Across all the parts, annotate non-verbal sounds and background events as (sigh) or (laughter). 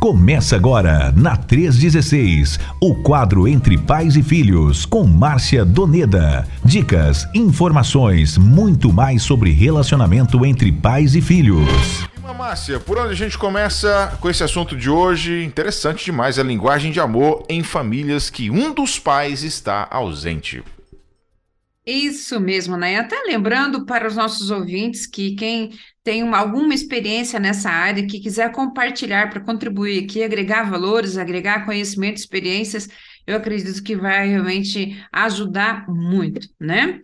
Começa agora, na 316, o quadro Entre Pais e Filhos, com Márcia Doneda. Dicas, informações, muito mais sobre relacionamento entre pais e filhos. Márcia, por onde a gente começa com esse assunto de hoje? Interessante demais a linguagem de amor em famílias que um dos pais está ausente. Isso mesmo, né? Até lembrando para os nossos ouvintes que quem tem uma, alguma experiência nessa área, que quiser compartilhar para contribuir aqui, agregar valores, agregar conhecimento, experiências, eu acredito que vai realmente ajudar muito, né?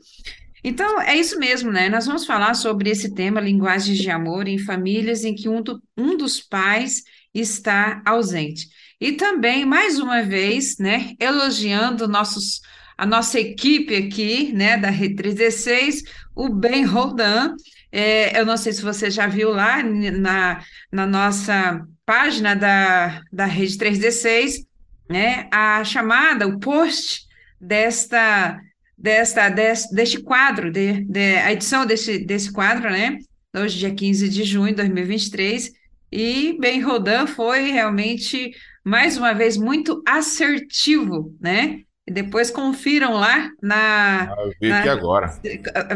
Então, é isso mesmo, né? Nós vamos falar sobre esse tema, linguagens de amor em famílias em que um, do, um dos pais está ausente. E também, mais uma vez, né, elogiando nossos a nossa equipe aqui, né, da Rede 316, o Ben Roldan. É, eu não sei se você já viu lá na, na nossa página da, da Rede 316, né, a chamada, o post desta, desta, deste, deste quadro, de, de, a edição desse, desse quadro, né, hoje, dia 15 de junho de 2023, e Ben Rodan foi realmente, mais uma vez, muito assertivo, né? E depois confiram lá na. Ah, eu vi na, aqui agora.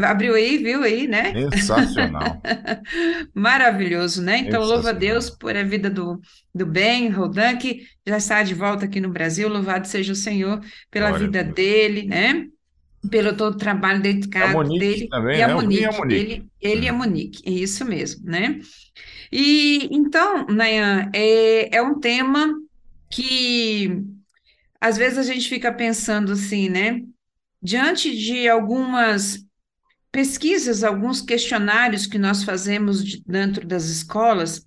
Abriu aí, viu aí, né? Sensacional. (laughs) Maravilhoso, né? Então, louva a Deus por a vida do, do Ben Rodan, que já está de volta aqui no Brasil. Louvado seja o Senhor pela Glória vida dele, né? Pelo todo o trabalho dedicado dele. Também, e a né? Monique. A Monique. Ele, ele a Monique, é isso mesmo, né? E então, Nayan, é, é um tema que às vezes a gente fica pensando assim, né? Diante de algumas pesquisas, alguns questionários que nós fazemos dentro das escolas,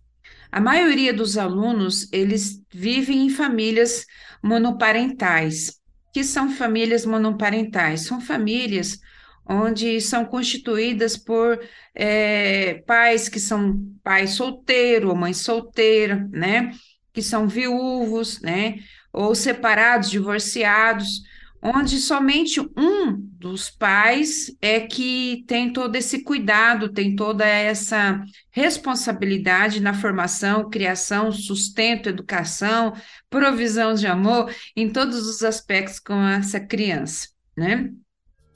a maioria dos alunos, eles vivem em famílias monoparentais. que são famílias monoparentais? São famílias onde são constituídas por é, pais que são pai solteiro ou mãe solteira, né? Que são viúvos, né? Ou separados, divorciados, onde somente um dos pais é que tem todo esse cuidado, tem toda essa responsabilidade na formação, criação, sustento, educação, provisão de amor, em todos os aspectos com essa criança, né?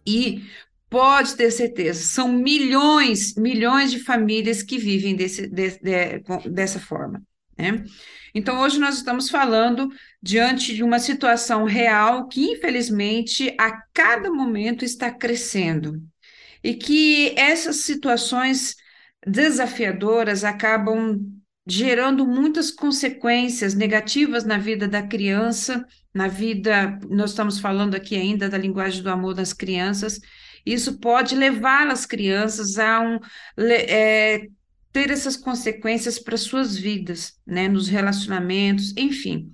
E pode ter certeza, são milhões, milhões de famílias que vivem desse, de, de, dessa forma, né? Então, hoje nós estamos falando diante de uma situação real que, infelizmente, a cada momento está crescendo. E que essas situações desafiadoras acabam gerando muitas consequências negativas na vida da criança, na vida, nós estamos falando aqui ainda da linguagem do amor das crianças, isso pode levar as crianças a um, é, ter essas consequências para suas vidas, né, nos relacionamentos, enfim.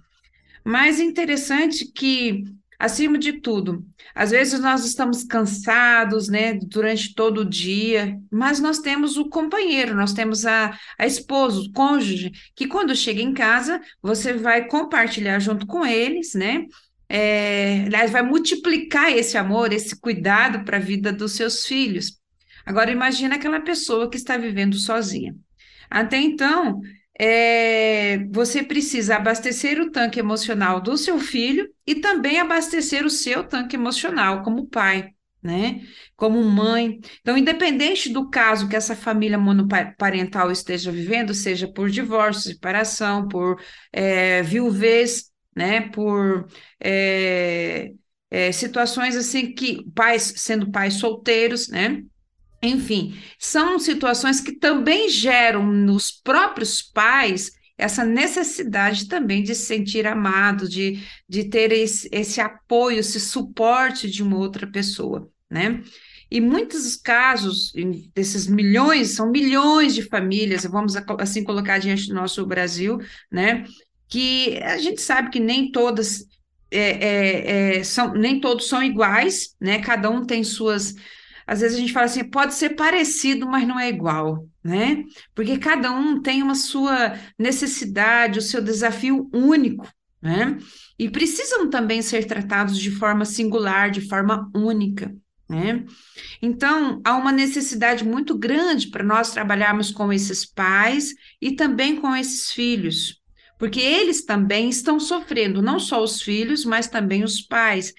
Mas interessante que, acima de tudo, às vezes nós estamos cansados, né, durante todo o dia, mas nós temos o companheiro, nós temos a, a esposa, o cônjuge, que quando chega em casa, você vai compartilhar junto com eles, né, é, aliás, vai multiplicar esse amor, esse cuidado para a vida dos seus filhos. Agora, imagina aquela pessoa que está vivendo sozinha. Até então, é, você precisa abastecer o tanque emocional do seu filho e também abastecer o seu tanque emocional como pai, né? Como mãe. Então, independente do caso que essa família monoparental esteja vivendo, seja por divórcio, separação, por é, viuvez, né? Por é, é, situações assim que pais sendo pais solteiros, né? Enfim, são situações que também geram nos próprios pais essa necessidade também de se sentir amado, de, de ter esse, esse apoio, esse suporte de uma outra pessoa, né? E muitos casos desses milhões, são milhões de famílias, vamos assim colocar diante do nosso Brasil, né? Que a gente sabe que nem todas é, é, é, são, nem todos são iguais, né? Cada um tem suas às vezes a gente fala assim, pode ser parecido, mas não é igual, né? Porque cada um tem uma sua necessidade, o seu desafio único, né? E precisam também ser tratados de forma singular, de forma única. Né? Então, há uma necessidade muito grande para nós trabalharmos com esses pais e também com esses filhos, porque eles também estão sofrendo, não só os filhos, mas também os pais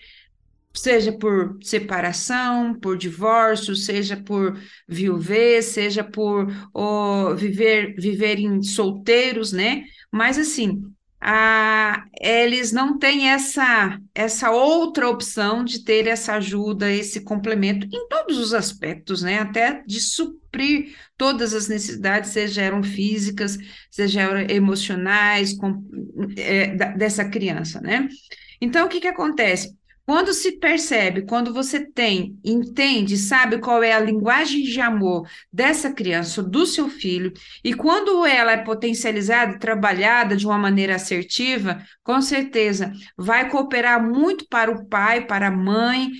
seja por separação, por divórcio, seja por viuvez, seja por oh, viver viverem solteiros, né? Mas assim, a, eles não têm essa essa outra opção de ter essa ajuda, esse complemento em todos os aspectos, né? Até de suprir todas as necessidades, seja eram físicas, seja eram emocionais, com, é, dessa criança, né? Então, o que que acontece? Quando se percebe, quando você tem, entende, sabe qual é a linguagem de amor dessa criança, do seu filho, e quando ela é potencializada, trabalhada de uma maneira assertiva, com certeza vai cooperar muito para o pai, para a mãe,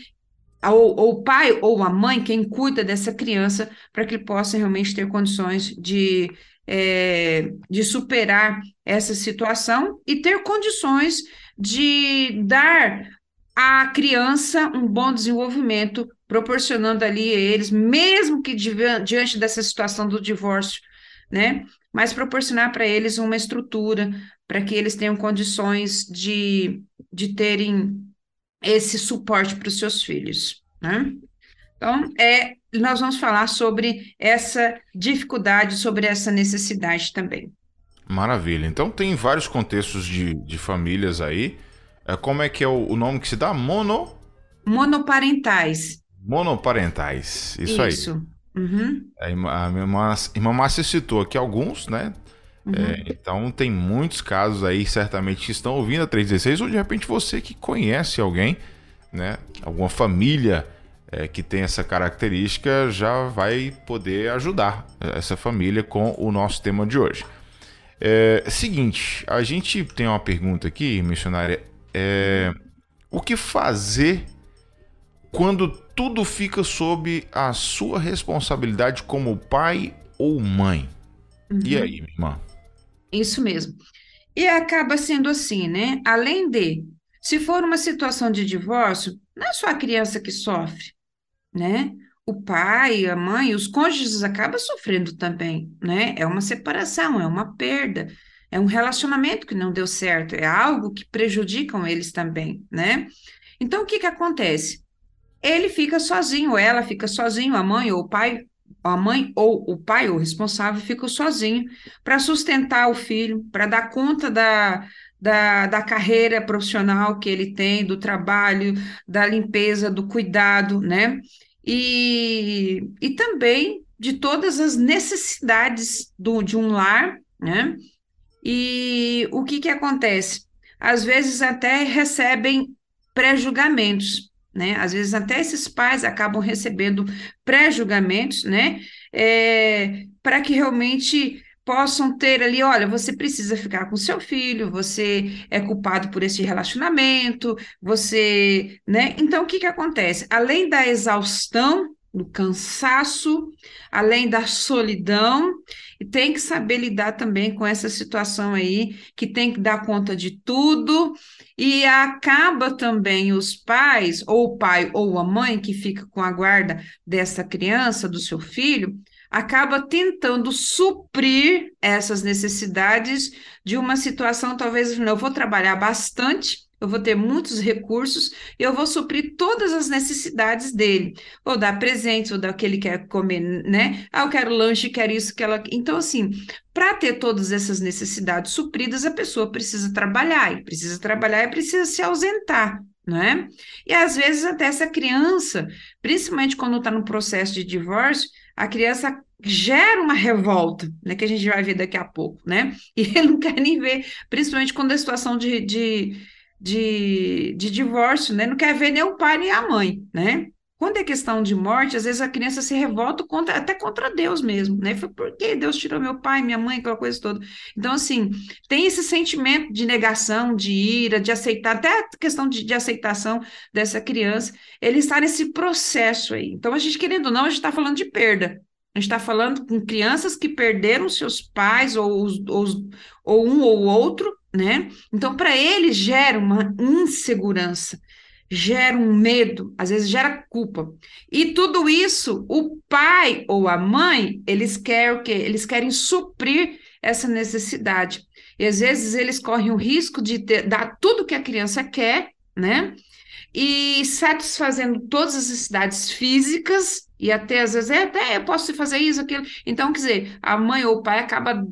ou, o pai ou a mãe, quem cuida dessa criança, para que ele possa realmente ter condições de, é, de superar essa situação e ter condições de dar a criança um bom desenvolvimento, proporcionando ali a eles, mesmo que diante dessa situação do divórcio, né? Mas proporcionar para eles uma estrutura para que eles tenham condições de, de terem esse suporte para os seus filhos, né? Então, é, nós vamos falar sobre essa dificuldade, sobre essa necessidade também. Maravilha. Então, tem vários contextos de, de famílias aí. É, como é que é o, o nome que se dá? Mono? Monoparentais. Monoparentais. Isso, Isso. aí. Uhum. A, irmã, irmã Márcia citou aqui alguns, né? Uhum. É, então tem muitos casos aí, certamente, que estão ouvindo a 316, ou de repente você que conhece alguém, né? Alguma família é, que tem essa característica já vai poder ajudar essa família com o nosso tema de hoje. É, seguinte, a gente tem uma pergunta aqui, missionária é, o que fazer quando tudo fica sob a sua responsabilidade como pai ou mãe? Uhum. E aí, minha irmã? Isso mesmo. E acaba sendo assim, né? Além de, se for uma situação de divórcio, não é só a criança que sofre, né? O pai, a mãe, os cônjuges acabam sofrendo também, né? É uma separação, é uma perda é um relacionamento que não deu certo, é algo que prejudicam eles também, né? Então, o que que acontece? Ele fica sozinho, ela fica sozinho, a mãe ou o pai, a mãe ou o pai, o responsável, fica sozinho para sustentar o filho, para dar conta da, da, da carreira profissional que ele tem, do trabalho, da limpeza, do cuidado, né? E, e também de todas as necessidades do, de um lar, né? E o que, que acontece? Às vezes até recebem pré-julgamentos, né? Às vezes até esses pais acabam recebendo pré-julgamentos, né? É, para que realmente possam ter ali, olha, você precisa ficar com seu filho, você é culpado por esse relacionamento, você, né? Então, o que que acontece? Além da exaustão do cansaço, além da solidão, tem que saber lidar também com essa situação aí, que tem que dar conta de tudo, e acaba também os pais, ou o pai ou a mãe que fica com a guarda dessa criança, do seu filho, acaba tentando suprir essas necessidades de uma situação, talvez, eu vou trabalhar bastante, eu vou ter muitos recursos e eu vou suprir todas as necessidades dele. Vou dar presentes, vou dar o que ele quer comer, né? Ah, eu quero lanche, quero isso, aquela. Então, assim, para ter todas essas necessidades supridas, a pessoa precisa trabalhar, e precisa trabalhar e precisa se ausentar. Né? E às vezes até essa criança, principalmente quando está no processo de divórcio, a criança gera uma revolta, né, que a gente vai ver daqui a pouco, né? (laughs) E ele não quer nem ver, principalmente quando a situação de, de de, de divórcio, né? Não quer ver nem o pai nem a mãe, né? Quando é questão de morte, às vezes a criança se revolta contra, até contra Deus mesmo, né? Foi porque Deus tirou meu pai, minha mãe, aquela coisa toda. Então, assim, tem esse sentimento de negação, de ira, de aceitar, até a questão de, de aceitação dessa criança, ele está nesse processo aí. Então, a gente, querendo ou não, a gente está falando de perda. A gente está falando com crianças que perderam seus pais, ou, os, ou, ou um ou outro, né? Então, para ele gera uma insegurança, gera um medo, às vezes gera culpa. E tudo isso, o pai ou a mãe, eles querem o quê? Eles querem suprir essa necessidade. E às vezes eles correm o risco de ter, dar tudo que a criança quer, né? E satisfazendo todas as necessidades físicas, e até às vezes, é, até eu posso fazer isso, aquilo. Então, quer dizer, a mãe ou o pai acaba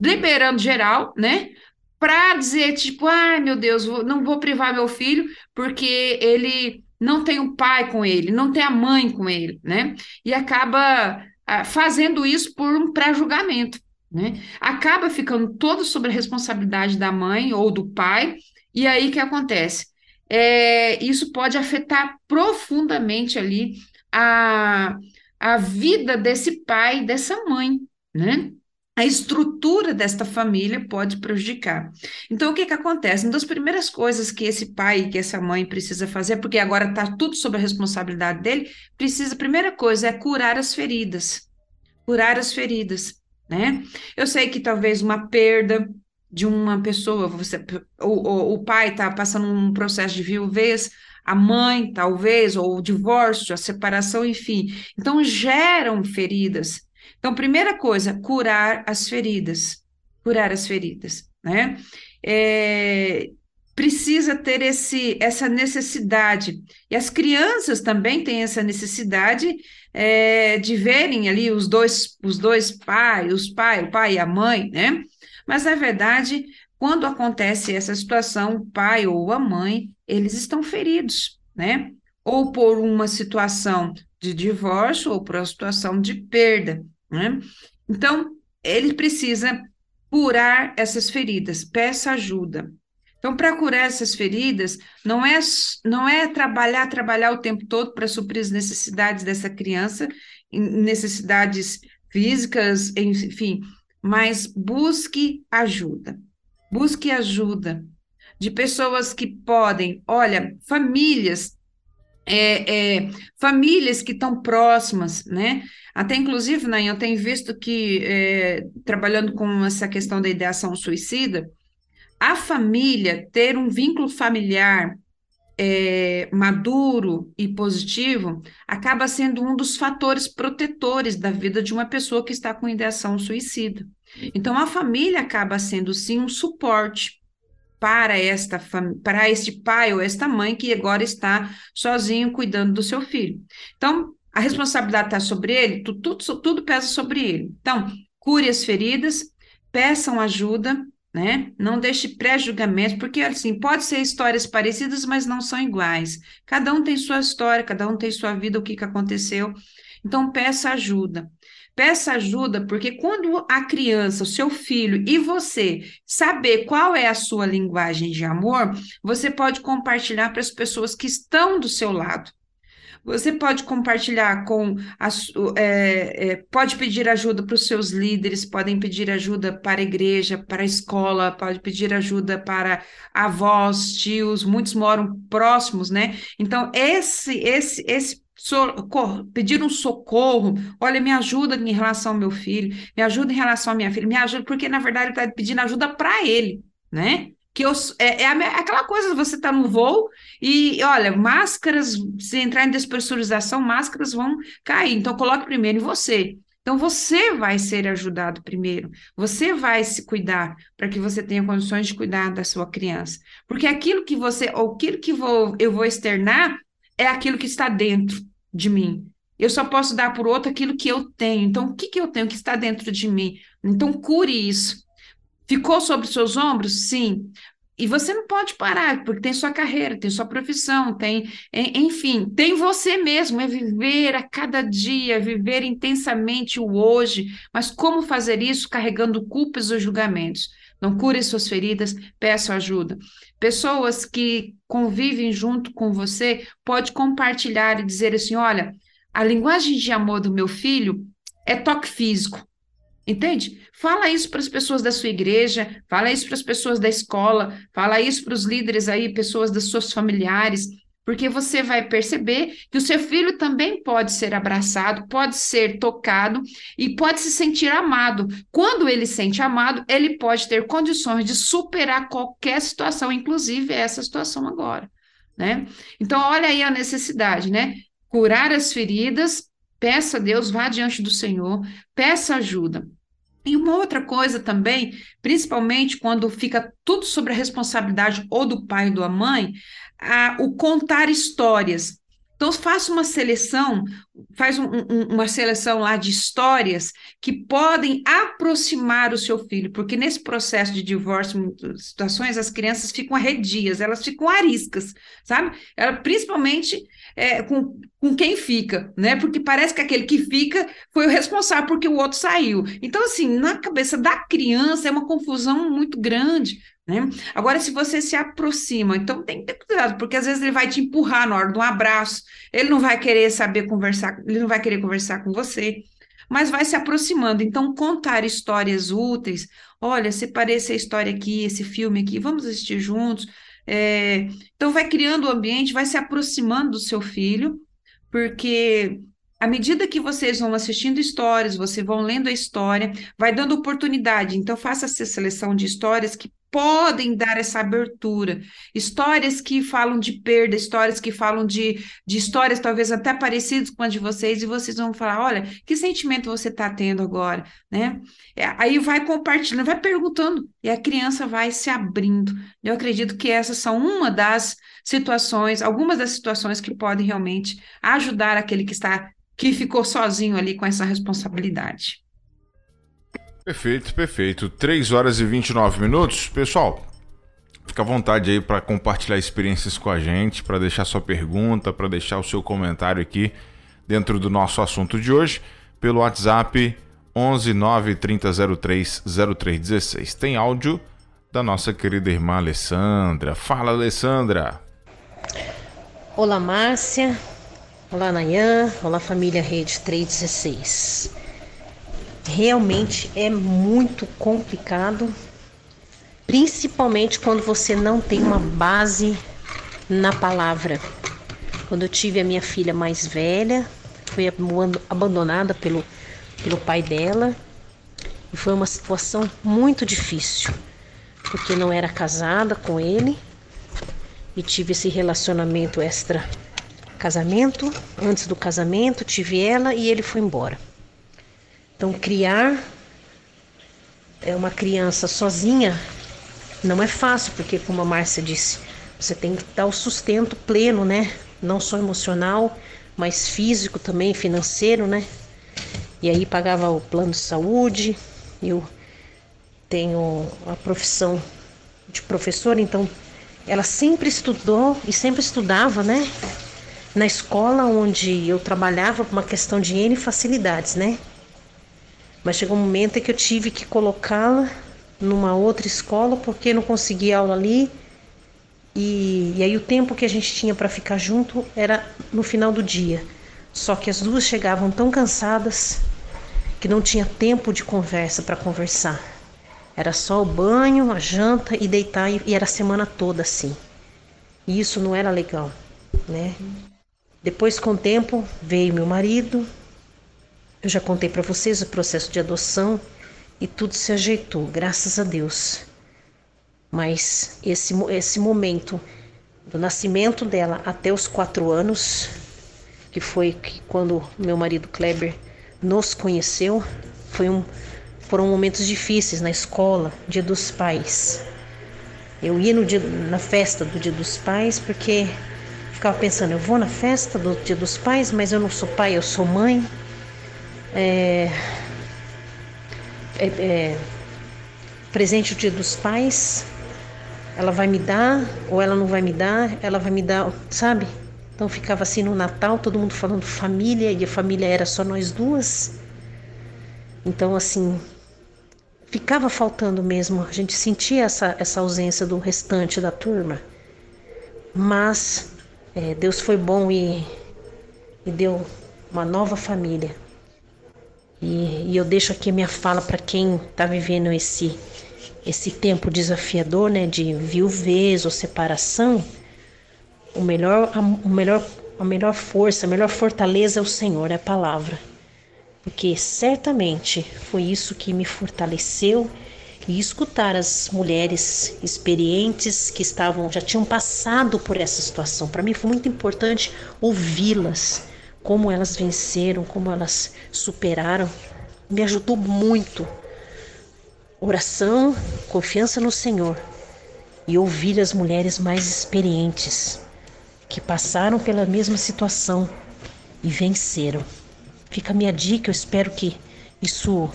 liberando geral, né? Para dizer, tipo, ai meu Deus, não vou privar meu filho, porque ele não tem o pai com ele, não tem a mãe com ele, né? E acaba ah, fazendo isso por um pré-julgamento, né? Acaba ficando todo sobre a responsabilidade da mãe ou do pai, e aí que acontece? É, isso pode afetar profundamente ali a, a vida desse pai dessa mãe, né? A estrutura desta família pode prejudicar. Então, o que, que acontece? Uma das primeiras coisas que esse pai que essa mãe precisa fazer, porque agora está tudo sob a responsabilidade dele, precisa, a primeira coisa é curar as feridas. Curar as feridas, né? Eu sei que talvez uma perda de uma pessoa, você, o pai está passando um processo de viuvez, a mãe, talvez, ou o divórcio, a separação, enfim. Então, geram feridas então, primeira coisa, curar as feridas. Curar as feridas, né? É, precisa ter esse, essa necessidade. E as crianças também têm essa necessidade é, de verem ali os dois, os dois pais, os pai, o pai e a mãe, né? Mas, na verdade, quando acontece essa situação, o pai ou a mãe, eles estão feridos, né? Ou por uma situação de divórcio ou por uma situação de perda. Né? Então, ele precisa curar essas feridas, peça ajuda. Então, para curar essas feridas, não é, não é trabalhar, trabalhar o tempo todo para suprir as necessidades dessa criança, necessidades físicas, enfim, mas busque ajuda. Busque ajuda de pessoas que podem, olha, famílias é, é, famílias que estão próximas, né? Até inclusive, né, eu tenho visto que, é, trabalhando com essa questão da ideação suicida, a família ter um vínculo familiar é, maduro e positivo acaba sendo um dos fatores protetores da vida de uma pessoa que está com ideação suicida. Então, a família acaba sendo, sim, um suporte para esta para este pai ou esta mãe que agora está sozinho cuidando do seu filho. Então, a responsabilidade está sobre ele, tudo, tudo, tudo pesa sobre ele. Então, cure as feridas, peçam ajuda, né? Não deixe pré-julgamento, porque assim, pode ser histórias parecidas, mas não são iguais. Cada um tem sua história, cada um tem sua vida, o que, que aconteceu. Então, peça ajuda. Peça ajuda, porque quando a criança, o seu filho e você saber qual é a sua linguagem de amor, você pode compartilhar para as pessoas que estão do seu lado. Você pode compartilhar com, as, é, é, pode pedir ajuda para os seus líderes, podem pedir ajuda para a igreja, para a escola, pode pedir ajuda para avós, tios, muitos moram próximos, né? Então, esse, esse, esse pedir um socorro, olha, me ajuda em relação ao meu filho, me ajuda em relação à minha filha, me ajuda, porque na verdade ele está pedindo ajuda para ele, né? Que eu, é, é, aquela coisa, você está no voo e, olha, máscaras, se entrar em despressurização, máscaras vão cair, então coloque primeiro em você. Então você vai ser ajudado primeiro, você vai se cuidar para que você tenha condições de cuidar da sua criança. Porque aquilo que você, ou aquilo que vou, eu vou externar, é aquilo que está dentro de mim. Eu só posso dar por outro aquilo que eu tenho. Então, o que, que eu tenho que está dentro de mim? Então, cure isso. Ficou sobre seus ombros? Sim. E você não pode parar, porque tem sua carreira, tem sua profissão, tem, enfim, tem você mesmo, é viver a cada dia, viver intensamente o hoje. Mas como fazer isso carregando culpas ou julgamentos? Não cure suas feridas, peça ajuda. Pessoas que convivem junto com você pode compartilhar e dizer assim: olha, a linguagem de amor do meu filho é toque físico. Entende? Fala isso para as pessoas da sua igreja, fala isso para as pessoas da escola, fala isso para os líderes aí, pessoas das suas familiares porque você vai perceber que o seu filho também pode ser abraçado, pode ser tocado e pode se sentir amado. Quando ele se sente amado, ele pode ter condições de superar qualquer situação, inclusive essa situação agora, né? Então, olha aí a necessidade, né? Curar as feridas, peça a Deus, vá diante do Senhor, peça ajuda. E uma outra coisa também, principalmente quando fica tudo sobre a responsabilidade ou do pai ou da mãe, a, o contar histórias. Então, faça uma seleção, faz um, um, uma seleção lá de histórias que podem aproximar o seu filho, porque nesse processo de divórcio, situações, as crianças ficam arredias, elas ficam ariscas, sabe? Ela, principalmente é, com, com quem fica, né? Porque parece que aquele que fica foi o responsável porque o outro saiu. Então, assim, na cabeça da criança é uma confusão muito grande, né? Agora, se você se aproxima, então tem que ter cuidado, porque às vezes ele vai te empurrar na hora de um abraço, ele não vai querer saber conversar, ele não vai querer conversar com você, mas vai se aproximando. Então, contar histórias úteis, olha, separei essa história aqui, esse filme aqui, vamos assistir juntos. É, então, vai criando o ambiente, vai se aproximando do seu filho, porque à medida que vocês vão assistindo histórias, vocês vão lendo a história, vai dando oportunidade. Então, faça essa seleção de histórias que podem dar essa abertura. Histórias que falam de perda, histórias que falam de, de histórias talvez até parecidas com as de vocês, e vocês vão falar: olha, que sentimento você está tendo agora, né? É, aí vai compartilhando, vai perguntando, e a criança vai se abrindo. Eu acredito que essas são uma das situações, algumas das situações que podem realmente ajudar aquele que está que ficou sozinho ali com essa responsabilidade. Perfeito, perfeito. 3 horas e 29 minutos. Pessoal, fica à vontade aí para compartilhar experiências com a gente, para deixar sua pergunta, para deixar o seu comentário aqui dentro do nosso assunto de hoje, pelo WhatsApp 11 9 3003 0316. Tem áudio da nossa querida irmã Alessandra. Fala, Alessandra. Olá, Márcia. Olá, Nayan. Olá, família Rede 316 realmente é muito complicado, principalmente quando você não tem uma base na palavra. Quando eu tive a minha filha mais velha, foi abandonada pelo, pelo pai dela e foi uma situação muito difícil, porque não era casada com ele e tive esse relacionamento extra casamento. Antes do casamento, tive ela e ele foi embora. Então, criar é uma criança sozinha não é fácil, porque, como a Márcia disse, você tem que dar o sustento pleno, né? Não só emocional, mas físico também, financeiro, né? E aí pagava o plano de saúde. Eu tenho a profissão de professora, então ela sempre estudou e sempre estudava, né? Na escola onde eu trabalhava por uma questão de N facilidades, né? Mas chegou um momento em que eu tive que colocá-la numa outra escola porque não conseguia aula ali. E, e aí o tempo que a gente tinha para ficar junto era no final do dia. Só que as duas chegavam tão cansadas que não tinha tempo de conversa para conversar. Era só o banho, a janta e deitar e, e era a semana toda assim. E isso não era legal, né? Depois com o tempo veio meu marido, eu já contei para vocês o processo de adoção e tudo se ajeitou, graças a Deus. Mas esse, esse momento do nascimento dela até os quatro anos, que foi quando meu marido Kleber nos conheceu, foi um, foram momentos difíceis na escola, dia dos pais. Eu ia no dia, na festa do dia dos pais porque ficava pensando, eu vou na festa do dia dos pais, mas eu não sou pai, eu sou mãe é, é, é, presente o dia dos pais, ela vai me dar ou ela não vai me dar, ela vai me dar, sabe? Então ficava assim no Natal, todo mundo falando família e a família era só nós duas. Então assim, ficava faltando mesmo, a gente sentia essa, essa ausência do restante da turma. Mas é, Deus foi bom e, e deu uma nova família. E, e eu deixo aqui a minha fala para quem está vivendo esse, esse tempo desafiador, né, de viuvez ou separação. O melhor, a, o melhor, a melhor força, a melhor fortaleza é o Senhor, é a palavra. Porque certamente foi isso que me fortaleceu e escutar as mulheres experientes que estavam já tinham passado por essa situação. Para mim foi muito importante ouvi-las como elas venceram, como elas superaram, me ajudou muito, oração, confiança no Senhor e ouvir as mulheres mais experientes que passaram pela mesma situação e venceram. Fica a minha dica, eu espero que isso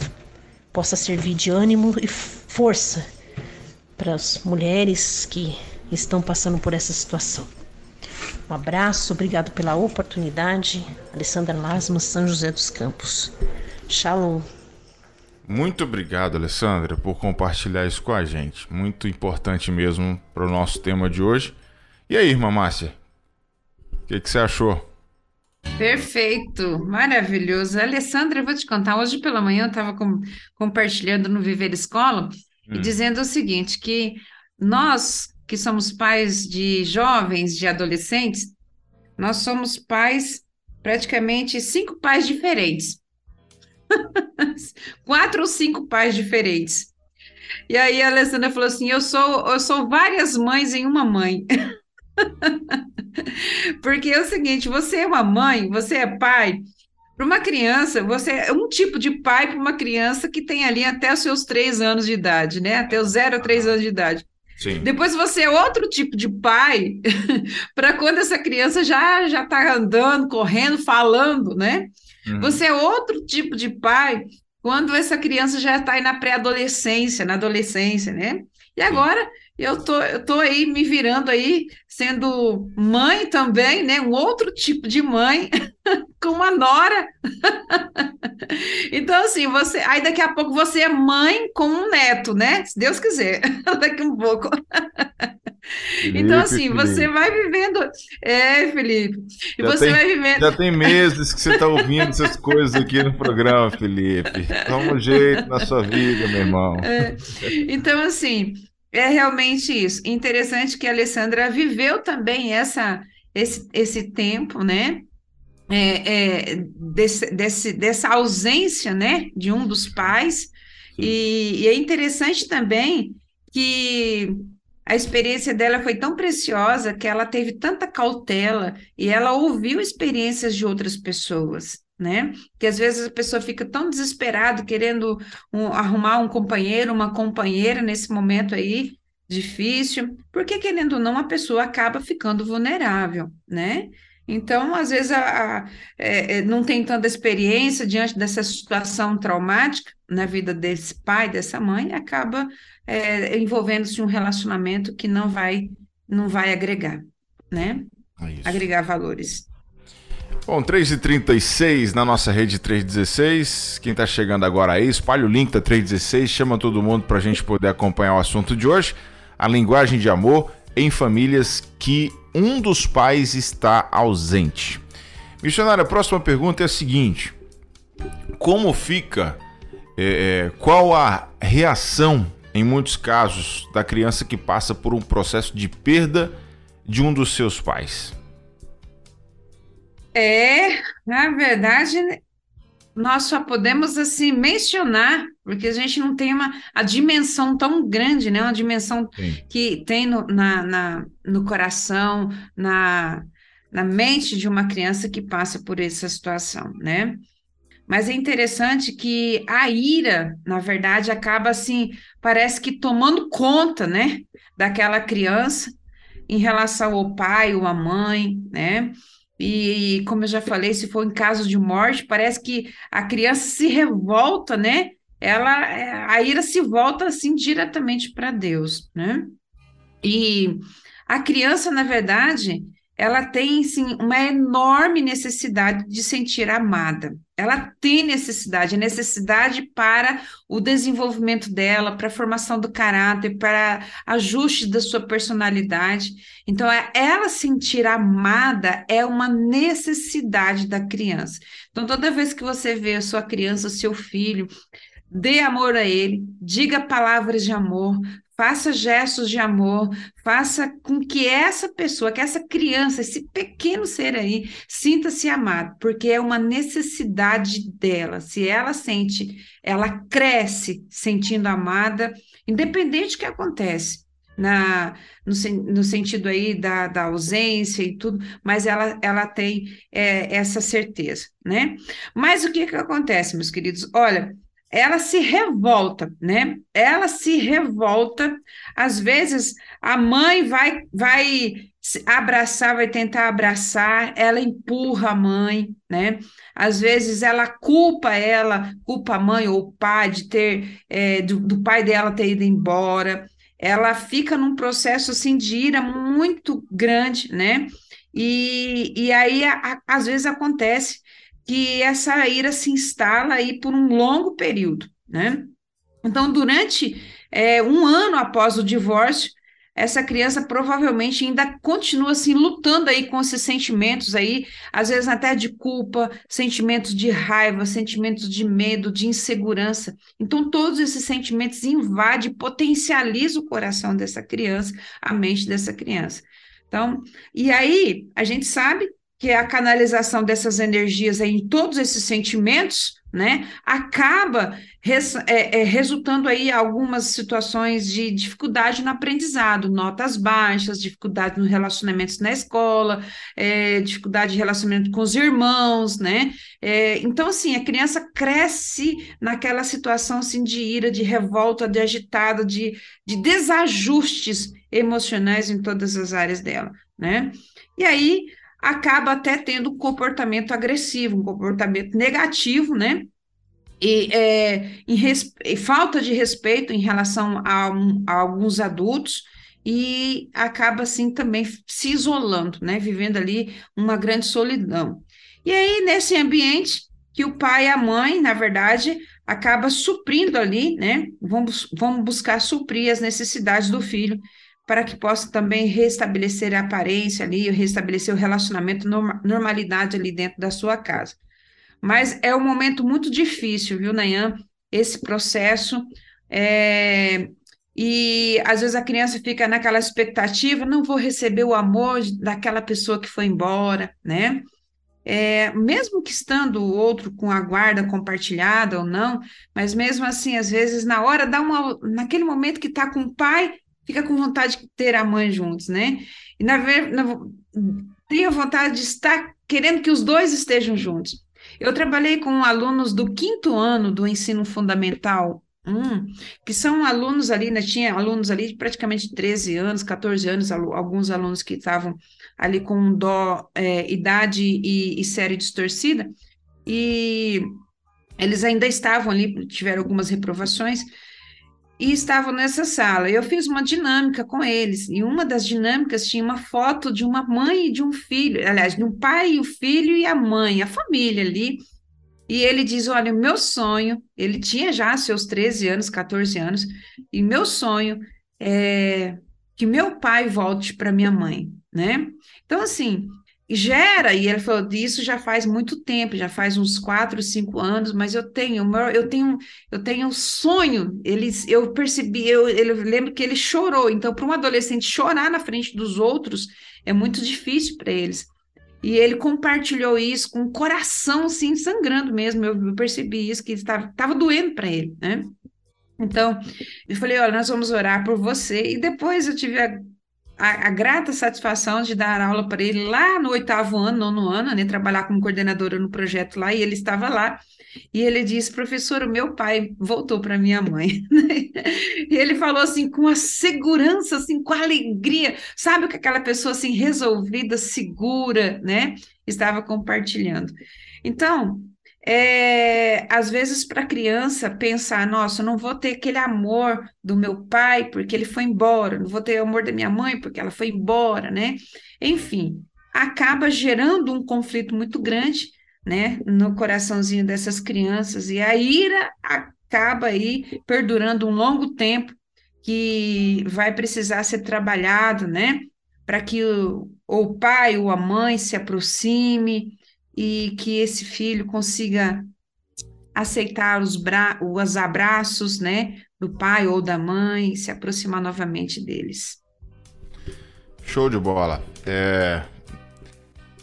possa servir de ânimo e força para as mulheres que estão passando por essa situação. Um abraço, obrigado pela oportunidade. Alessandra Lasma, São José dos Campos. Shalom. Muito obrigado, Alessandra, por compartilhar isso com a gente. Muito importante mesmo para o nosso tema de hoje. E aí, irmã Márcia? O que, que você achou? Perfeito, maravilhoso. Alessandra, eu vou te contar, hoje pela manhã eu estava com, compartilhando no Viver Escola hum. e dizendo o seguinte, que nós que somos pais de jovens, de adolescentes, nós somos pais, praticamente cinco pais diferentes. (laughs) Quatro ou cinco pais diferentes. E aí a Alessandra falou assim: eu sou, eu sou várias mães em uma mãe. (laughs) Porque é o seguinte: você é uma mãe, você é pai. Para uma criança, você é um tipo de pai para uma criança que tem ali até os seus três anos de idade, né? Até os zero a três anos de idade. Sim. Depois você é outro tipo de pai (laughs) para quando essa criança já já está andando, correndo, falando, né? Uhum. Você é outro tipo de pai quando essa criança já está aí na pré-adolescência, na adolescência, né? E agora eu tô, eu tô aí me virando aí, sendo mãe também, né? Um outro tipo de mãe, (laughs) com uma nora. (laughs) então, assim, você. Aí daqui a pouco você é mãe com um neto, né? Se Deus quiser, (laughs) daqui um pouco. Felipe, então, assim, Felipe. você vai vivendo. É, Felipe. E já você tem, vai vivendo. Já tem meses que você está ouvindo essas coisas aqui no programa, Felipe. Toma um jeito na sua vida, meu irmão. É, então, assim, é realmente isso. Interessante que a Alessandra viveu também essa, esse, esse tempo, né? É, é, desse, desse, dessa ausência, né, de um dos pais. E, e, é interessante também que a experiência dela foi tão preciosa que ela teve tanta cautela e ela ouviu experiências de outras pessoas né? Que às vezes a pessoa fica tão desesperada querendo um, arrumar um companheiro, uma companheira nesse momento aí difícil, porque querendo ou não a pessoa acaba ficando vulnerável, né? Então, às vezes, a, a é, é não tem tanta experiência diante dessa situação traumática na vida desse pai, dessa mãe, acaba é, envolvendo-se em um relacionamento que não vai, não vai agregar, né? É agregar valores. Bom, 3h36 na nossa rede 316. Quem está chegando agora aí, espalha o link da 316, chama todo mundo para a gente poder acompanhar o assunto de hoje. A linguagem de amor em famílias que um dos pais está ausente. Missionário, a próxima pergunta é a seguinte: Como fica, é, é, qual a reação, em muitos casos, da criança que passa por um processo de perda de um dos seus pais? É, na verdade, nós só podemos assim mencionar, porque a gente não tem uma a dimensão tão grande, né? Uma dimensão Sim. que tem no, na, na, no coração, na, na mente de uma criança que passa por essa situação, né? Mas é interessante que a ira, na verdade, acaba assim, parece que tomando conta, né, daquela criança em relação ao pai ou à mãe, né? E, como eu já falei, se for em caso de morte, parece que a criança se revolta, né? Ela, a ira se volta assim diretamente para Deus, né? E a criança, na verdade, ela tem sim uma enorme necessidade de sentir amada. Ela tem necessidade, necessidade para o desenvolvimento dela, para a formação do caráter, para ajuste da sua personalidade. Então, é, ela sentir amada é uma necessidade da criança. Então, toda vez que você vê a sua criança, o seu filho, dê amor a ele, diga palavras de amor, faça gestos de amor, faça com que essa pessoa, que essa criança, esse pequeno ser aí, sinta-se amado, porque é uma necessidade dela. Se ela sente, ela cresce sentindo amada, independente do que acontece. Na, no, no sentido aí da, da ausência e tudo, mas ela, ela tem é, essa certeza, né? Mas o que que acontece, meus queridos? Olha, ela se revolta, né? Ela se revolta. Às vezes a mãe vai vai abraçar, vai tentar abraçar, ela empurra a mãe, né? Às vezes ela culpa ela, culpa a mãe ou o pai de ter é, do, do pai dela ter ido embora. Ela fica num processo assim de ira muito grande, né? E, e aí, a, a, às vezes, acontece que essa ira se instala aí por um longo período, né? Então, durante é, um ano após o divórcio, essa criança provavelmente ainda continua assim lutando aí com esses sentimentos aí, às vezes até de culpa, sentimentos de raiva, sentimentos de medo, de insegurança. Então todos esses sentimentos invadem, potencializam o coração dessa criança, a mente dessa criança. Então, e aí a gente sabe que a canalização dessas energias aí em todos esses sentimentos, né, acaba res, é, é, resultando aí algumas situações de dificuldade no aprendizado, notas baixas, dificuldade no relacionamentos na escola, é, dificuldade de relacionamento com os irmãos, né? É, então, assim, a criança cresce naquela situação assim de ira, de revolta, de agitada, de, de desajustes emocionais em todas as áreas dela, né? E aí acaba até tendo um comportamento agressivo, um comportamento negativo, né? E, é, res, e falta de respeito em relação a, a, alguns adultos e acaba assim também se isolando, né? Vivendo ali uma grande solidão. E aí, nesse ambiente que o pai e a mãe, na verdade, acaba suprindo ali, né? Vamos, vamos buscar suprir as necessidades do filho para que possa também restabelecer a aparência ali, restabelecer o relacionamento, normalidade ali dentro da sua casa. Mas é um momento muito difícil, viu, Nayan? Esse processo. É... E às vezes a criança fica naquela expectativa, não vou receber o amor daquela pessoa que foi embora, né? É, mesmo que estando o outro com a guarda compartilhada ou não, mas mesmo assim, às vezes, na hora, dá uma, naquele momento que está com o pai, fica com vontade de ter a mãe juntos, né? E na verdade, tem a vontade de estar querendo que os dois estejam juntos. Eu trabalhei com alunos do quinto ano do ensino fundamental Hum, que são alunos ali, né? Tinha alunos ali de praticamente 13 anos, 14 anos, alguns alunos que estavam ali com dó, é, idade e, e série distorcida, e eles ainda estavam ali, tiveram algumas reprovações, e estavam nessa sala. Eu fiz uma dinâmica com eles, e uma das dinâmicas tinha uma foto de uma mãe e de um filho, aliás, de um pai, o filho e a mãe, a família ali. E ele diz: Olha, meu sonho, ele tinha já seus 13 anos, 14 anos, e meu sonho é que meu pai volte para minha mãe, né? Então, assim, gera, e ele falou disso já faz muito tempo, já faz uns quatro, cinco anos, mas eu tenho, eu tenho, eu tenho um sonho. Eles, eu percebi, eu, eu lembro que ele chorou. Então, para um adolescente chorar na frente dos outros é muito difícil para eles. E ele compartilhou isso com o coração assim sangrando mesmo. Eu, eu percebi isso que estava, estava doendo para ele, né? Então, eu falei, olha, nós vamos orar por você. E depois eu tive a a, a, grata satisfação de dar aula para ele lá no oitavo ano, nono ano, né, trabalhar como coordenadora no projeto lá, e ele estava lá, e ele disse, professor, o meu pai voltou para minha mãe. (laughs) e ele falou assim, com a segurança, assim, com a alegria, sabe o que aquela pessoa assim, resolvida, segura, né, estava compartilhando. Então, é, às vezes para a criança pensar, nossa, eu não vou ter aquele amor do meu pai porque ele foi embora, não vou ter o amor da minha mãe porque ela foi embora, né? Enfim, acaba gerando um conflito muito grande, né, no coraçãozinho dessas crianças e a ira acaba aí perdurando um longo tempo que vai precisar ser trabalhado, né, para que o, o pai ou a mãe se aproxime, e que esse filho consiga aceitar os, bra os abraços, né, do pai ou da mãe, se aproximar novamente deles. Show de bola. É...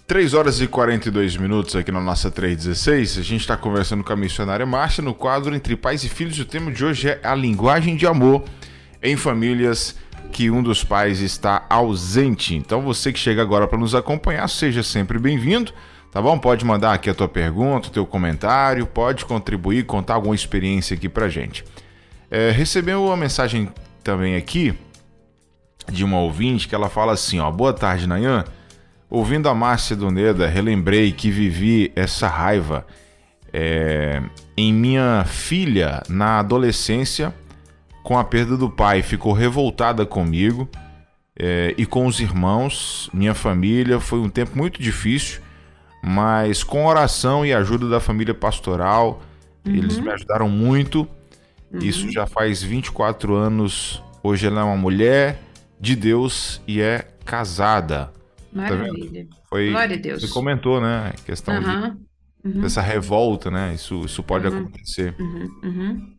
3 horas e 42 minutos aqui na nossa 316. A gente está conversando com a missionária Márcia no quadro Entre Pais e Filhos. O tema de hoje é a linguagem de amor em famílias que um dos pais está ausente. Então você que chega agora para nos acompanhar, seja sempre bem-vindo. Tá bom? Pode mandar aqui a tua pergunta, o teu comentário, pode contribuir, contar alguma experiência aqui pra gente. É, recebeu uma mensagem também aqui de uma ouvinte que ela fala assim, ó, boa tarde, Nayan. Ouvindo a Márcia Doneda, relembrei que vivi essa raiva é, em minha filha na adolescência com a perda do pai. Ficou revoltada comigo é, e com os irmãos, minha família. Foi um tempo muito difícil, mas com oração e ajuda da família pastoral, uhum. eles me ajudaram muito. Uhum. Isso já faz 24 anos. Hoje ela é uma mulher de Deus e é casada. Tá Maravilha. Tá Foi, Glória a Deus. Você comentou, né? A questão uhum. de, dessa revolta, né? Isso, isso pode uhum. acontecer. Uhum. Uhum.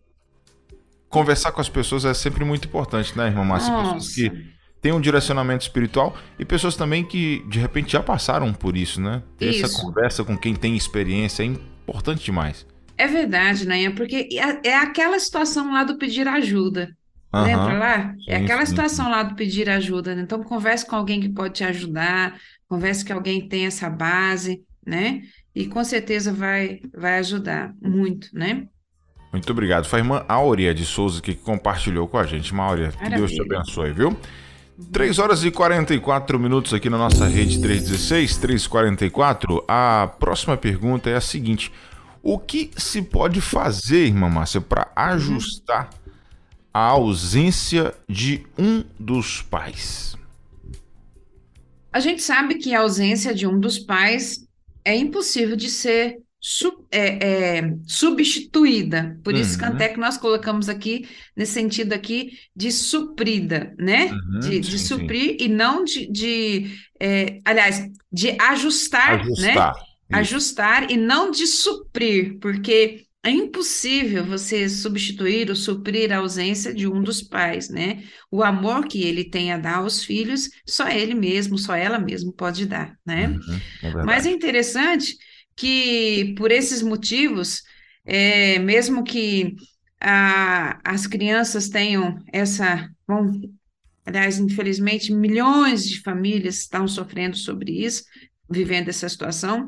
Conversar com as pessoas é sempre muito importante, né, irmã Márcia? Pessoas que têm um direcionamento espiritual e pessoas também que, de repente, já passaram por isso, né? Ter isso. essa conversa com quem tem experiência é importante demais. É verdade, né? Porque é, é aquela situação lá do pedir ajuda. Uhum. Lembra lá? É aquela situação lá do pedir ajuda, né? Então, converse com alguém que pode te ajudar, converse com alguém que tem essa base, né? E com certeza vai, vai ajudar muito, né? Muito obrigado. Foi a irmã Áurea de Souza que compartilhou com a gente. Máurea, que Deus te abençoe, viu? 3 horas e 44 minutos aqui na nossa rede 316, 344. A próxima pergunta é a seguinte: O que se pode fazer, irmã Márcia, para ajustar a ausência de um dos pais? A gente sabe que a ausência de um dos pais é impossível de ser su é, é, substituída. Por uhum. isso que uhum. até que nós colocamos aqui, nesse sentido aqui, de suprida, né? Uhum, de, de sim, suprir sim. e não de, de é, aliás, de ajustar, né? ajustar né? Isso. Ajustar e não de suprir, porque é impossível você substituir ou suprir a ausência de um dos pais, né? O amor que ele tem a dar aos filhos, só ele mesmo, só ela mesma pode dar, né? Uhum, é Mas é interessante que, por esses motivos, é, mesmo que a, as crianças tenham essa. Bom, aliás, infelizmente, milhões de famílias estão sofrendo sobre isso, vivendo essa situação.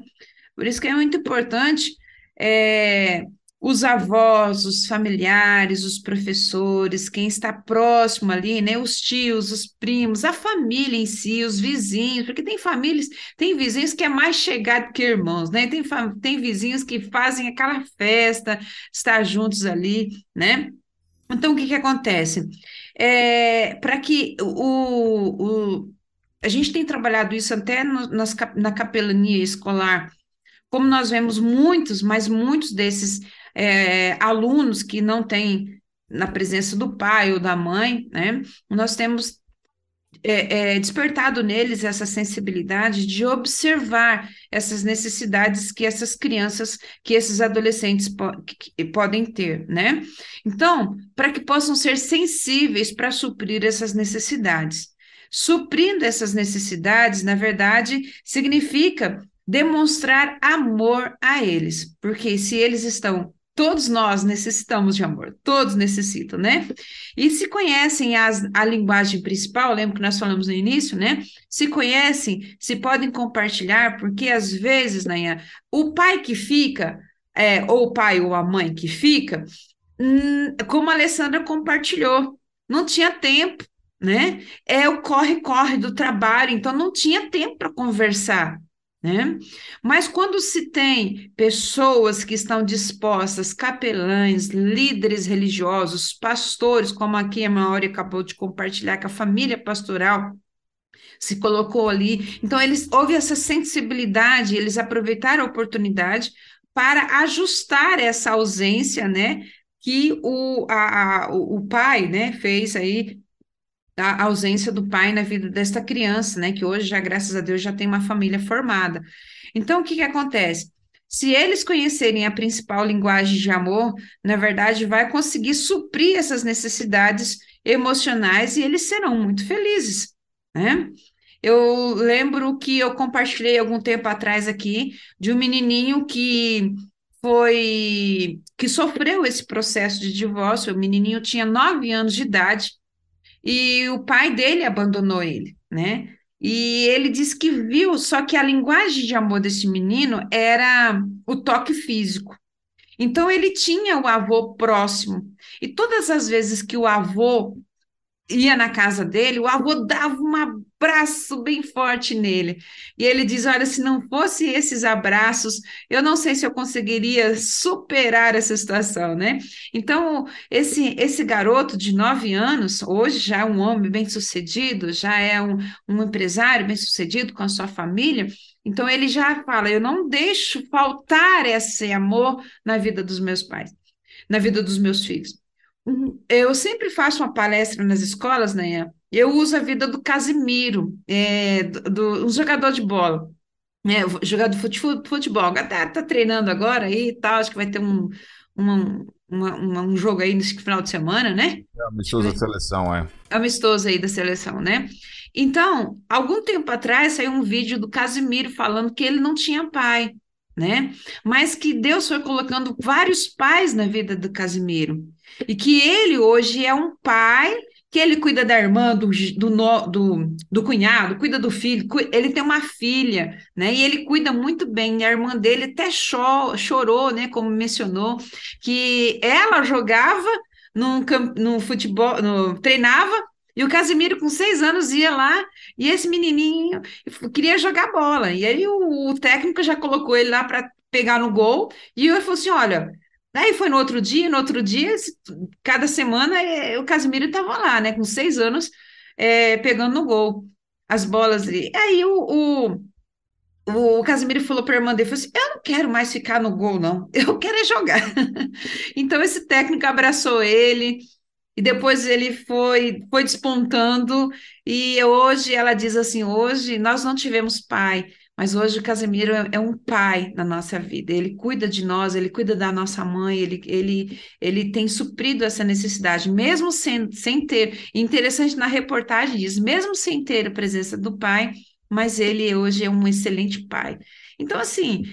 Por isso que é muito importante. É, os avós, os familiares, os professores, quem está próximo ali, né, os tios, os primos, a família em si, os vizinhos, porque tem famílias, tem vizinhos que é mais chegado que irmãos, né? Tem, tem vizinhos que fazem aquela festa, estar juntos ali, né? Então, o que que acontece? É, Para que o, o, a gente tem trabalhado isso até no, nas, na capelania escolar, como nós vemos muitos, mas muitos desses é, alunos que não têm na presença do pai ou da mãe, né? Nós temos é, é, despertado neles essa sensibilidade de observar essas necessidades que essas crianças, que esses adolescentes po que podem ter, né? Então, para que possam ser sensíveis para suprir essas necessidades. Suprindo essas necessidades, na verdade, significa demonstrar amor a eles, porque se eles estão Todos nós necessitamos de amor, todos necessitam, né? E se conhecem as, a linguagem principal, lembra que nós falamos no início, né? Se conhecem, se podem compartilhar, porque às vezes, Nanha, o pai que fica, é, ou o pai ou a mãe que fica, hum, como a Alessandra compartilhou, não tinha tempo, né? É o corre-corre do trabalho, então não tinha tempo para conversar. Né? Mas quando se tem pessoas que estão dispostas, capelães, líderes religiosos, pastores, como aqui a Maori acabou de compartilhar, que a família pastoral se colocou ali. Então, eles houve essa sensibilidade, eles aproveitaram a oportunidade para ajustar essa ausência, né? Que o, a, a, o pai né, fez aí a ausência do pai na vida desta criança, né? Que hoje já, graças a Deus, já tem uma família formada. Então, o que que acontece? Se eles conhecerem a principal linguagem de amor, na verdade, vai conseguir suprir essas necessidades emocionais e eles serão muito felizes, né? Eu lembro que eu compartilhei algum tempo atrás aqui de um menininho que foi que sofreu esse processo de divórcio. O menininho tinha nove anos de idade e o pai dele abandonou ele, né? E ele disse que viu, só que a linguagem de amor desse menino era o toque físico. Então ele tinha o avô próximo. E todas as vezes que o avô ia na casa dele, o avô dava um abraço bem forte nele. E ele diz: Olha, se não fosse esses abraços, eu não sei se eu conseguiria superar essa situação, né? Então, esse, esse garoto de nove anos, hoje já é um homem bem sucedido, já é um, um empresário bem sucedido com a sua família. Então, ele já fala: Eu não deixo faltar esse amor na vida dos meus pais, na vida dos meus filhos. Eu sempre faço uma palestra nas escolas, né? Eu uso a vida do Casimiro, é, do, do, um jogador de bola, né? Jogador de futebol, até tá treinando agora aí e tal, acho que vai ter um, uma, uma, uma, um jogo aí nesse final de semana, né? É amistoso da seleção, é. Amistoso aí da seleção, né? Então, algum tempo atrás saiu um vídeo do Casimiro falando que ele não tinha pai, né? Mas que Deus foi colocando vários pais na vida do Casimiro. E que ele hoje é um pai que ele cuida da irmã, do, do, do, do, cunhado, cuida do filho, ele tem uma filha, né? E ele cuida muito bem. A irmã dele até cho chorou, né? Como mencionou, que ela jogava no, no futebol, no, treinava, e o Casimiro, com seis anos, ia lá, e esse menininho queria jogar bola. E aí o, o técnico já colocou ele lá para pegar no gol, e ele falou assim: olha Aí foi no outro dia, no outro dia, cada semana é, o Casimiro estava lá, né, com seis anos, é, pegando no gol as bolas. E aí o, o, o Casimiro falou para a irmã dele, assim, eu não quero mais ficar no gol, não, (laughs) eu quero é jogar. (laughs) então esse técnico abraçou ele, e depois ele foi, foi despontando, e hoje ela diz assim, hoje nós não tivemos pai, mas hoje o Casemiro é, é, um pai na nossa vida. Ele cuida de nós, ele cuida da nossa mãe, ele, ele, ele tem suprido essa necessidade, mesmo sem, sem ter. Interessante na reportagem diz, mesmo sem ter a presença do pai, mas ele hoje é um excelente pai. Então, assim,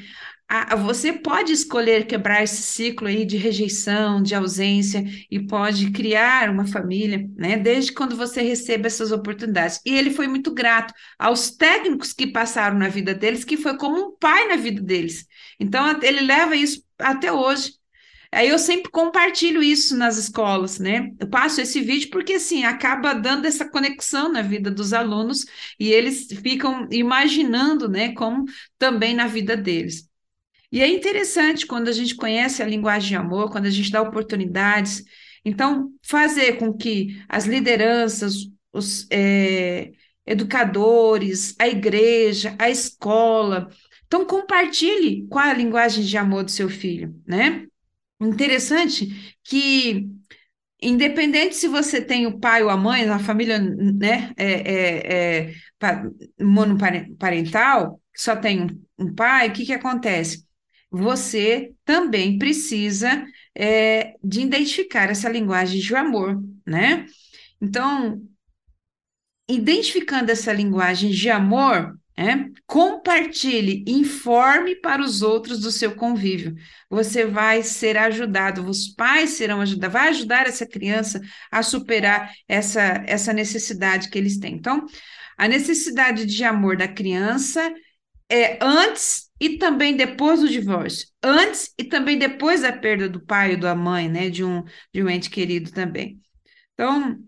você pode escolher quebrar esse ciclo aí de rejeição, de ausência, e pode criar uma família, né? Desde quando você recebe essas oportunidades. E ele foi muito grato aos técnicos que passaram na vida deles, que foi como um pai na vida deles. Então, ele leva isso até hoje. Aí eu sempre compartilho isso nas escolas, né? Eu passo esse vídeo porque assim acaba dando essa conexão na vida dos alunos e eles ficam imaginando, né, como também na vida deles. E é interessante quando a gente conhece a linguagem de amor, quando a gente dá oportunidades. Então, fazer com que as lideranças, os é, educadores, a igreja, a escola, então compartilhe qual a linguagem de amor do seu filho, né? Interessante que independente se você tem o pai ou a mãe, a família, né, é, é, é monoparental, só tem um pai, o que que acontece? Você também precisa é, de identificar essa linguagem de amor, né? Então, identificando essa linguagem de amor, é, compartilhe, informe para os outros do seu convívio. Você vai ser ajudado, os pais serão ajudados, vai ajudar essa criança a superar essa, essa necessidade que eles têm. Então, a necessidade de amor da criança é antes e também depois do divórcio, antes e também depois da perda do pai ou da mãe, né, de um, de um ente querido também. Então,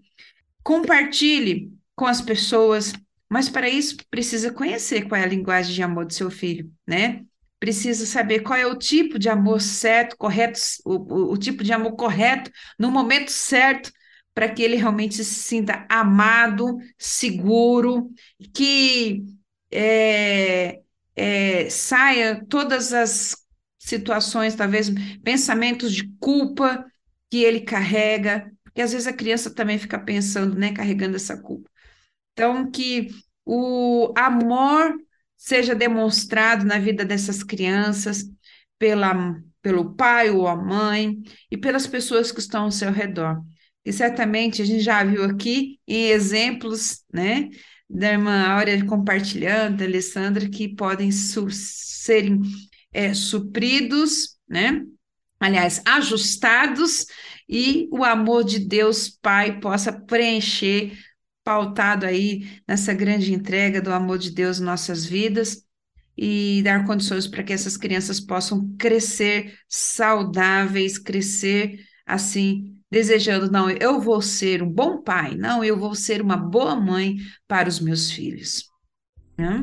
compartilhe com as pessoas, mas para isso precisa conhecer qual é a linguagem de amor do seu filho, né? Precisa saber qual é o tipo de amor certo, correto, o, o, o tipo de amor correto, no momento certo, para que ele realmente se sinta amado, seguro, que é, é, saia todas as situações, talvez pensamentos de culpa que ele carrega, porque às vezes a criança também fica pensando, né, carregando essa culpa. Então, que o amor seja demonstrado na vida dessas crianças pela, pelo pai ou a mãe e pelas pessoas que estão ao seu redor. E certamente a gente já viu aqui em exemplos, né, da irmã Áurea compartilhando, da Alessandra, que podem serem é, supridos, né? Aliás, ajustados, e o amor de Deus Pai possa preencher pautado aí nessa grande entrega do amor de Deus em nossas vidas e dar condições para que essas crianças possam crescer saudáveis, crescer assim, desejando, não, eu vou ser um bom pai, não, eu vou ser uma boa mãe para os meus filhos. Né?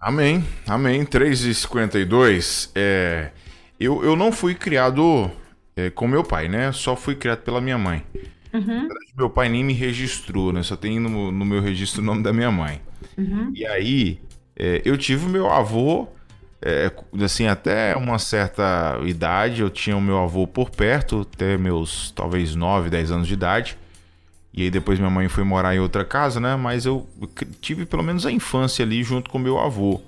Amém, amém. 3,52. É, eu, eu não fui criado é, com meu pai, né? Só fui criado pela minha mãe. Uhum. Meu pai nem me registrou, né? Só tem no, no meu registro o nome da minha mãe. Uhum. E aí, é, eu tive meu avô, é, assim, até uma certa idade, eu tinha o meu avô por perto, até meus talvez 9, 10 anos de idade. E aí depois minha mãe foi morar em outra casa, né? Mas eu tive pelo menos a infância ali junto com meu avô.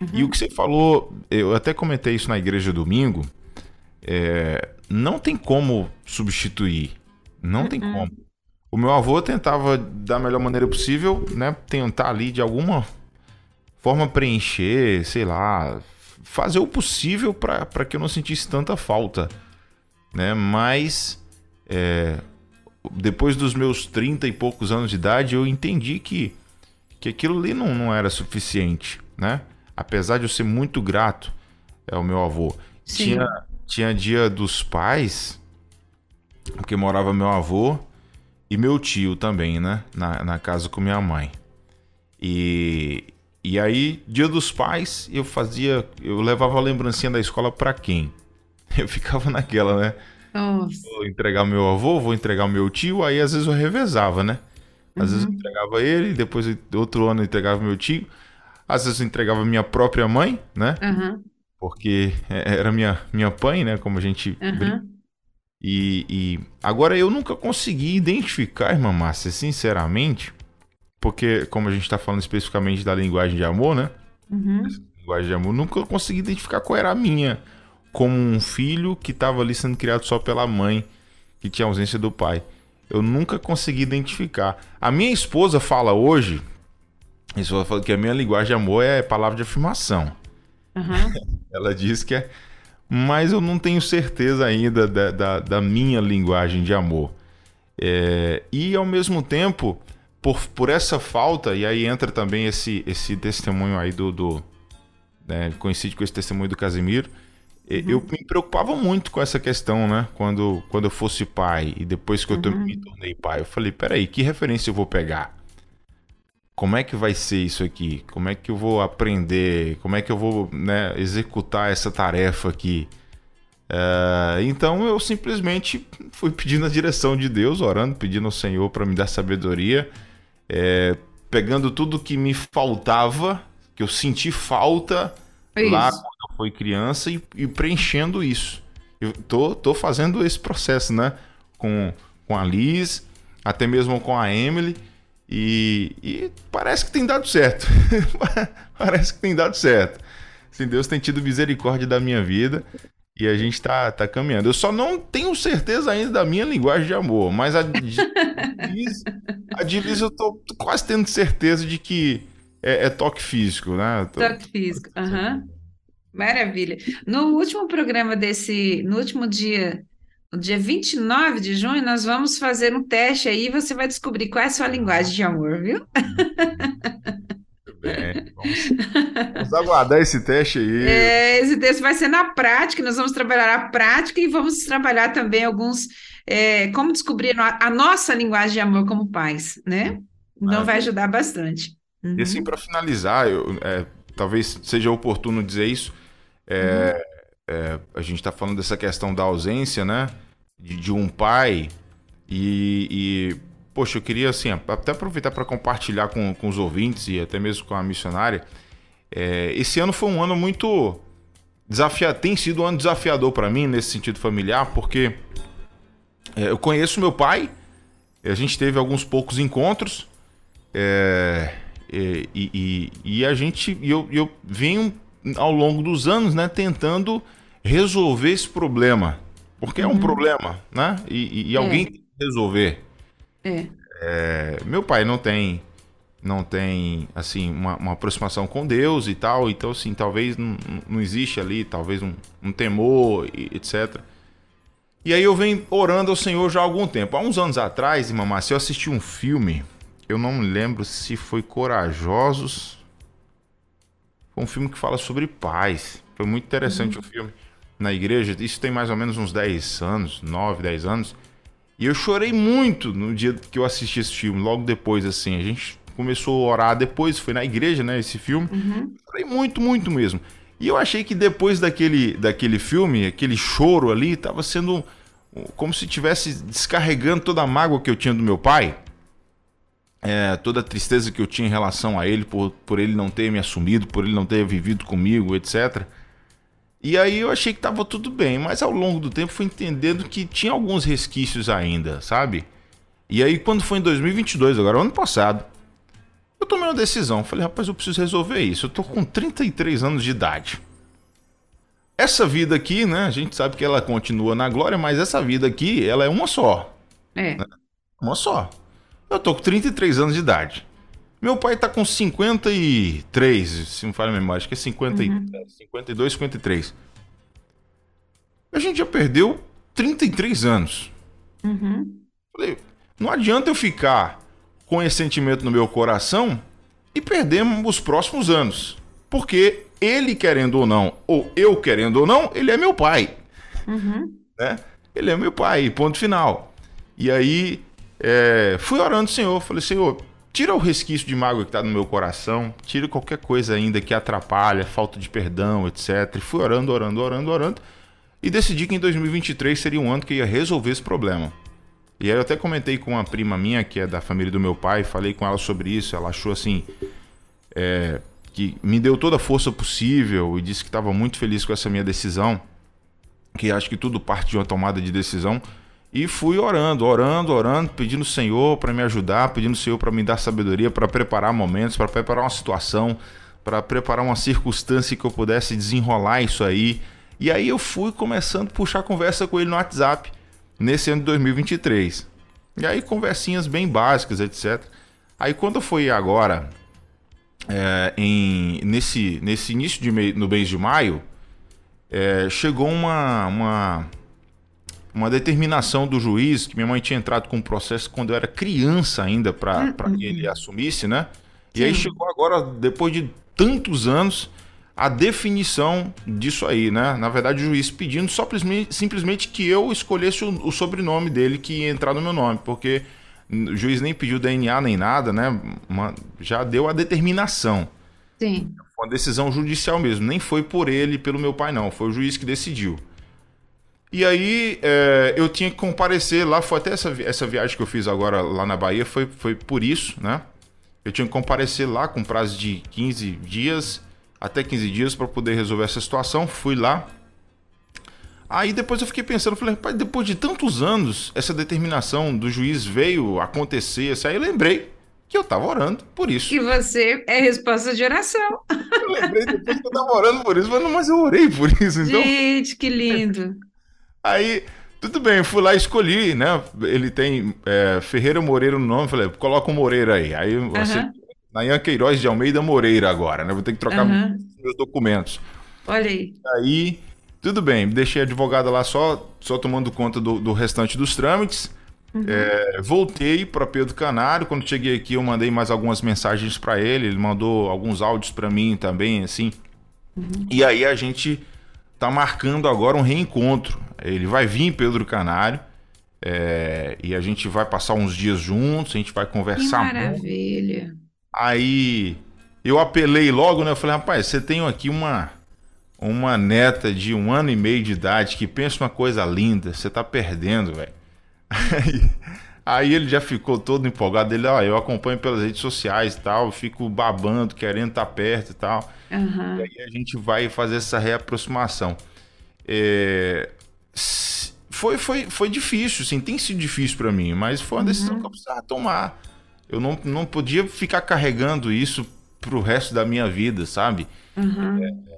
Uhum. E o que você falou, eu até comentei isso na igreja domingo, é, não tem como substituir. Não uhum. tem como. O meu avô tentava da melhor maneira possível, né? Tentar ali de alguma forma preencher, sei lá, fazer o possível para que eu não sentisse tanta falta, né? Mas é, depois dos meus 30 e poucos anos de idade, eu entendi que, que aquilo ali não, não era suficiente, né? Apesar de eu ser muito grato ao meu avô. Tinha, tinha dia dos pais, porque morava meu avô e meu tio também, né? Na, na casa com minha mãe. E, e aí, dia dos pais, eu fazia. Eu levava a lembrancinha da escola para quem? (laughs) Eu ficava naquela, né? Nossa. Vou entregar meu avô, vou entregar o meu tio, aí às vezes eu revezava, né? Às uhum. vezes eu uhum. entregava ele, depois outro ano eu entregava meu tio. Às vezes eu entregava minha própria mãe, né? Uhum. Porque (laughs) era minha, minha pai, né? Como a gente uhum. E, e, agora eu nunca consegui identificar, irmã Márcia, sinceramente, porque como a gente está falando especificamente da linguagem de amor, né? Uhum. Linguagem de amor, nunca consegui identificar qual era a minha como um filho que estava ali sendo criado só pela mãe, que tinha ausência do pai. Eu nunca consegui identificar. A minha esposa fala hoje, isso fala que a minha linguagem de amor é palavra de afirmação. Uhum. (laughs) Ela diz que é, mas eu não tenho certeza ainda da, da, da minha linguagem de amor. É, e ao mesmo tempo, por, por essa falta, e aí entra também esse, esse testemunho aí do. do né, coincide com esse testemunho do Casimiro Uhum. Eu me preocupava muito com essa questão, né? Quando, quando eu fosse pai e depois que eu uhum. me tornei pai, eu falei: peraí, que referência eu vou pegar? Como é que vai ser isso aqui? Como é que eu vou aprender? Como é que eu vou né, executar essa tarefa aqui? Uh, então eu simplesmente fui pedindo a direção de Deus, orando, pedindo ao Senhor para me dar sabedoria, é, pegando tudo que me faltava, que eu senti falta é lá quando eu fui criança e, e, preenchendo isso. Eu tô, tô fazendo esse processo, né? Com, com a Liz, até mesmo com a Emily. E, e parece que tem dado certo. (laughs) parece que tem dado certo. Assim, Deus tem tido misericórdia da minha vida e a gente tá, tá caminhando. Eu só não tenho certeza ainda da minha linguagem de amor, mas a de a de Liz eu tô quase tendo certeza de que é, é toque físico, né? Tô... Toque físico, aham. Uhum. Maravilha. No último programa desse, no último dia, no dia 29 de junho, nós vamos fazer um teste aí e você vai descobrir qual é a sua linguagem de amor, viu? (laughs) Bem. Vamos, vamos aguardar esse teste aí. É, esse teste vai ser na prática, nós vamos trabalhar a prática e vamos trabalhar também alguns. É, como descobrir a nossa linguagem de amor como pais, né? Então vai ajudar bastante. Uhum. E assim, para finalizar, eu, é, talvez seja oportuno dizer isso. É, uhum. é, a gente está falando dessa questão da ausência, né? De, de um pai. E, poxa, eu queria assim, até aproveitar para compartilhar com, com os ouvintes e até mesmo com a missionária. É, esse ano foi um ano muito desafiador, tem sido um ano desafiador para mim nesse sentido familiar, porque é, eu conheço meu pai, a gente teve alguns poucos encontros. É, e, e, e a gente, eu, eu venho ao longo dos anos, né, tentando resolver esse problema. Porque é um uhum. problema, né? E, e é. alguém tem que resolver. É. É, meu pai não tem não tem assim uma, uma, aproximação com Deus e tal, então assim talvez não, não existe ali talvez um, um temor e, etc. E aí eu venho orando ao Senhor já há algum tempo. Há uns anos atrás, irmã Márcia, eu assisti um filme eu não me lembro se foi Corajosos. Foi um filme que fala sobre paz. Foi muito interessante uhum. o filme. Na igreja, isso tem mais ou menos uns 10 anos, 9, 10 anos. E eu chorei muito no dia que eu assisti esse filme, logo depois, assim. A gente começou a orar depois, foi na igreja, né, esse filme. Uhum. Chorei muito, muito mesmo. E eu achei que depois daquele, daquele filme, aquele choro ali, tava sendo como se tivesse descarregando toda a mágoa que eu tinha do meu pai. É, toda a tristeza que eu tinha em relação a ele, por, por ele não ter me assumido, por ele não ter vivido comigo, etc. E aí eu achei que tava tudo bem, mas ao longo do tempo fui entendendo que tinha alguns resquícios ainda, sabe? E aí quando foi em 2022, agora ano passado, eu tomei uma decisão. Falei, rapaz, eu preciso resolver isso. Eu tô com 33 anos de idade. Essa vida aqui, né? A gente sabe que ela continua na glória, mas essa vida aqui, ela é uma só. É. Né? Uma só. Eu tô com 33 anos de idade. Meu pai tá com 53, se não falha a memória, acho que é 50, uhum. 52, 53. A gente já perdeu 33 anos. Uhum. Falei, não adianta eu ficar com esse sentimento no meu coração e perdemos os próximos anos. Porque ele querendo ou não, ou eu querendo ou não, ele é meu pai. Uhum. Né? Ele é meu pai, ponto final. E aí é, fui orando, Senhor, falei, Senhor, tira o resquício de mágoa que está no meu coração, tira qualquer coisa ainda que atrapalha, falta de perdão, etc. E fui orando, orando, orando, orando. E decidi que em 2023 seria um ano que ia resolver esse problema. E aí eu até comentei com uma prima minha, que é da família do meu pai, falei com ela sobre isso. Ela achou assim. É, que me deu toda a força possível e disse que estava muito feliz com essa minha decisão. Que acho que tudo parte de uma tomada de decisão. E fui orando, orando, orando, pedindo o Senhor para me ajudar, pedindo o Senhor para me dar sabedoria, para preparar momentos, para preparar uma situação, para preparar uma circunstância que eu pudesse desenrolar isso aí. E aí eu fui começando a puxar conversa com ele no WhatsApp nesse ano de 2023. E aí conversinhas bem básicas, etc. Aí quando foi agora, é, em, nesse, nesse início de mei, no mês de maio, é, chegou uma, uma, uma determinação do juiz, que minha mãe tinha entrado com um processo quando eu era criança ainda, para uhum. que ele assumisse, né? E Sim. aí chegou agora, depois de tantos anos, a definição disso aí, né? Na verdade, o juiz pedindo só simplesmente que eu escolhesse o, o, sobrenome dele que ia entrar no meu nome, porque o juiz nem pediu DNA nem nada, né? Uma, já deu a determinação. Sim. Foi uma decisão judicial mesmo, nem foi por ele, pelo meu pai, não. Foi o juiz que decidiu. E aí é, eu tinha que comparecer lá, foi até essa, essa viagem que eu fiz agora lá na Bahia, foi, foi por isso, né? Eu tinha que comparecer lá com prazo de 15 dias até 15 dias para poder resolver essa situação. Fui lá. Aí depois eu fiquei pensando, falei, rapaz, depois de tantos anos, essa determinação do juiz veio acontecer. Aí eu lembrei que eu tava orando por isso. E você é resposta de oração. Eu lembrei depois que eu tava orando por isso, mas, mas eu orei por isso, então. Gente, que lindo. Aí, tudo bem, fui lá e escolhi, né? Ele tem é, Ferreira Moreira no nome, falei, coloca o Moreira aí. Aí você Nayan Queiroz de Almeida Moreira agora, né? Vou ter que trocar uhum. meus documentos. Olha aí. Aí, tudo bem, deixei a advogada lá só, só tomando conta do, do restante dos trâmites. Uhum. É, voltei para Pedro Canário. Quando cheguei aqui, eu mandei mais algumas mensagens para ele. Ele mandou alguns áudios para mim também, assim. Uhum. E aí a gente tá marcando agora um reencontro. Ele vai vir em Pedro Canário. É, e a gente vai passar uns dias juntos, a gente vai conversar. Que maravilha. Muito. Aí eu apelei logo, né? Eu falei, rapaz, você tem aqui uma, uma neta de um ano e meio de idade que pensa uma coisa linda, você tá perdendo, velho. (laughs) Aí, aí, ele já ficou todo empolgado. Ele, ó, eu acompanho pelas redes sociais e tal, fico babando, querendo estar tá perto e tal. Uhum. E aí a gente vai fazer essa reaproximação. É... Foi, foi, foi difícil, sim, tem sido difícil para mim, mas foi uma decisão uhum. que eu precisava tomar. Eu não, não podia ficar carregando isso pro resto da minha vida, sabe? Uhum. É,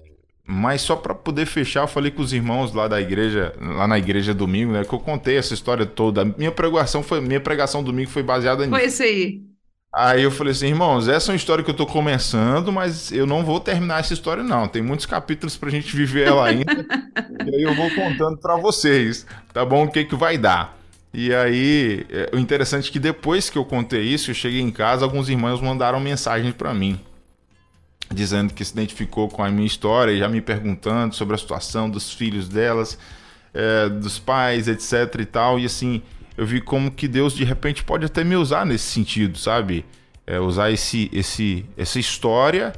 mas só para poder fechar, eu falei com os irmãos lá da igreja, lá na igreja domingo, né? Que eu contei essa história toda. Minha pregação foi, minha pregação domingo foi baseada nisso. Foi isso aí. Aí eu falei assim, irmãos, essa é uma história que eu tô começando, mas eu não vou terminar essa história, não. Tem muitos capítulos pra gente viver ela ainda. (laughs) e aí eu vou contando para vocês, tá bom? O que que vai dar. E aí, é, o interessante é que depois que eu contei isso, eu cheguei em casa, alguns irmãos mandaram mensagem para mim, dizendo que se identificou com a minha história, já me perguntando sobre a situação dos filhos delas, é, dos pais, etc e tal. E assim, eu vi como que Deus de repente pode até me usar nesse sentido, sabe? É, usar esse, esse, essa história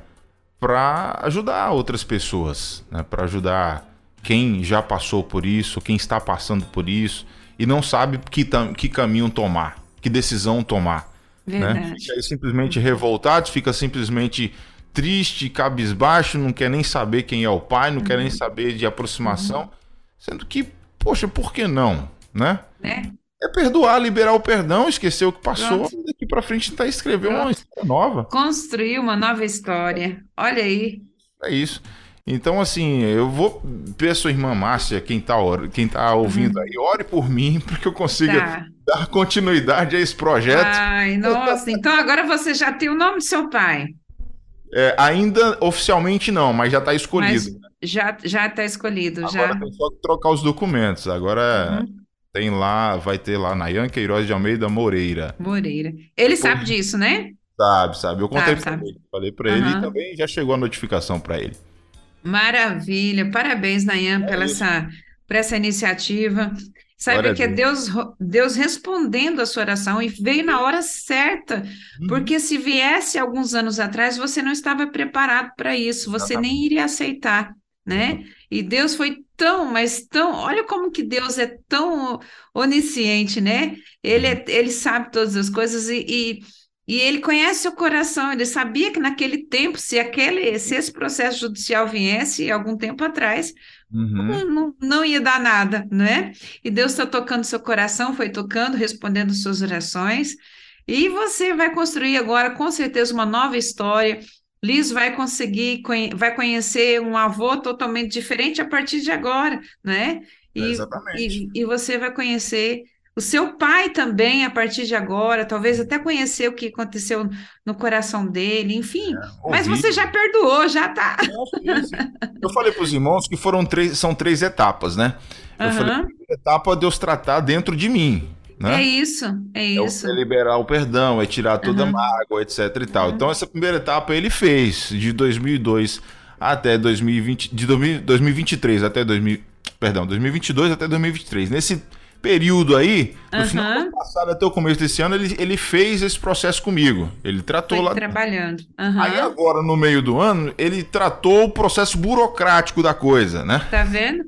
para ajudar outras pessoas, né? para ajudar quem já passou por isso, quem está passando por isso e não sabe que, que caminho tomar, que decisão tomar. Né? Fica aí simplesmente revoltado, fica simplesmente triste, cabisbaixo, não quer nem saber quem é o pai, não uhum. quer nem saber de aproximação, uhum. sendo que, poxa, por que não, né? É. é perdoar, liberar o perdão, esquecer o que passou, Pronto. daqui para frente tentar escrever Pronto. uma história nova. Construir uma nova história. Olha aí. É isso. Então, assim, eu vou ver sua irmã Márcia, quem tá, quem tá ouvindo uhum. aí, ore por mim (laughs) para que eu consiga tá. dar continuidade a esse projeto. Ai, nossa, então agora você já tem o nome do seu pai. É, ainda oficialmente não, mas já está escolhido. Mas já já está escolhido. Agora já. tem só que trocar os documentos. Agora uhum. tem lá, vai ter lá Nayan Queiroz de Almeida Moreira. Moreira. Ele sabe disso, né? Sabe, sabe. Eu contei para ele. Falei para uhum. ele e também já chegou a notificação para ele. Maravilha, parabéns, Nayan, é pela essa, por essa iniciativa. Sabe que é Deus, Deus respondendo a sua oração e veio na hora certa, uhum. porque se viesse alguns anos atrás, você não estava preparado para isso, você Exatamente. nem iria aceitar, né? Uhum. E Deus foi tão, mas tão, olha como que Deus é tão onisciente, né? Ele, é, ele sabe todas as coisas e, e e ele conhece o coração, ele sabia que naquele tempo, se aquele, se esse processo judicial viesse algum tempo atrás, uhum. não, não, não, ia dar nada, né? E Deus está tocando seu coração, foi tocando, respondendo suas orações, e você vai construir agora, com certeza, uma nova história. Liz vai conseguir, vai conhecer um avô totalmente diferente a partir de agora, né? E, Exatamente. E, e você vai conhecer o seu pai também, a partir de agora, talvez até conhecer o que aconteceu no coração dele, enfim. É, mas você já perdoou, já tá. Eu falei para os irmãos que foram três, são três etapas, né? Eu uhum. falei, a primeira etapa é Deus tratar dentro de mim. Né? É isso, é isso. É liberar o perdão, é tirar toda uhum. a mágoa, etc e tal. Uhum. Então, essa primeira etapa ele fez, de 2002 até 2020, de 2023 até 2000, perdão, 2022 até 2023. Nesse período aí, no uhum. final do ano passado até o começo desse ano, ele, ele fez esse processo comigo. Ele tratou Foi lá. Trabalhando. Uhum. Aí agora, no meio do ano, ele tratou o processo burocrático da coisa, né? Tá vendo?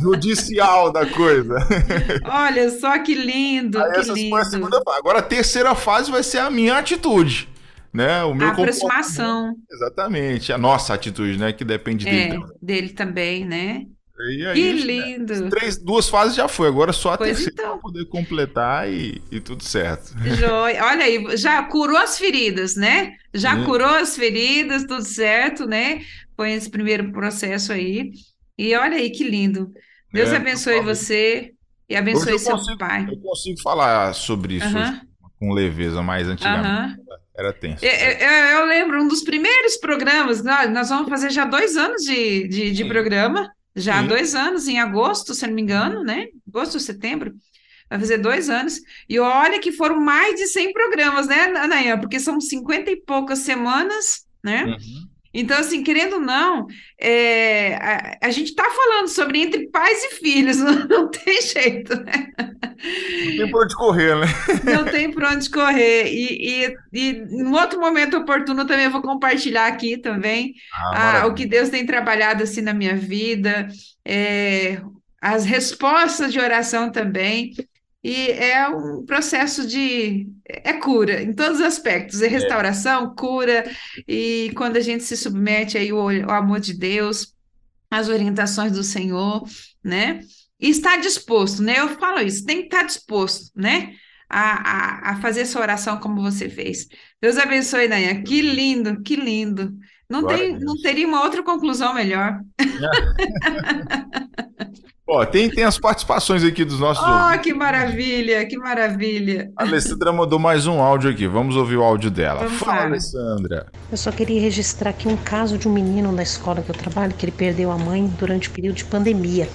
Judicial da coisa. (laughs) Olha só que lindo. Aí que lindo. a segunda fase. Agora a terceira fase vai ser a minha atitude. Né? O meu a aproximação. Exatamente. A nossa atitude, né? Que depende dele. É, dele também, né? E aí, que lindo! Três, duas fases já foi, agora só a pois terceira então. para poder completar e, e tudo certo. Joia. Olha aí, já curou as feridas, né? Já curou as feridas, tudo certo, né? Foi esse primeiro processo aí. E olha aí que lindo. Deus é, abençoe você e abençoe seu consigo, pai. Eu consigo falar sobre isso uh -huh. com leveza, mais antigamente uh -huh. era tenso. Eu, eu, eu, lembro um dos primeiros programas, nós, nós vamos fazer já dois anos de, de, de programa já há dois anos, em agosto, se não me engano, né? Agosto, setembro, vai fazer dois anos. E olha que foram mais de 100 programas, né, Anayan? Porque são 50 e poucas semanas, né? Uhum. Então, assim, querendo ou não, é, a, a, gente está falando sobre entre pais e filhos, (laughs) não, não tem jeito, né? Não tem por onde correr, né? Não tem por onde correr. E, e, e em outro momento oportuno também eu vou compartilhar aqui também ah, a, o que Deus tem trabalhado assim na minha vida, é, as respostas de oração também. E é um processo de. É cura em todos os aspectos. É, é. restauração, é. cura, e quando a gente se submete aí ao, ao amor de Deus, às orientações do Senhor, né? E está disposto, né? Eu falo isso, tem que estar disposto, né? A, a, a fazer essa oração como você fez. Deus abençoe, Nayan. Que lindo, que lindo. Não, tem, não teria uma outra conclusão melhor. (laughs) Ó, tem, tem as participações aqui dos nossos. Oh, que maravilha, que maravilha. A Alessandra mandou mais um áudio aqui. Vamos ouvir o áudio dela. Vamos Fala, lá. Alessandra. Eu só queria registrar aqui um caso de um menino na escola que eu trabalho que ele perdeu a mãe durante o período de pandemia.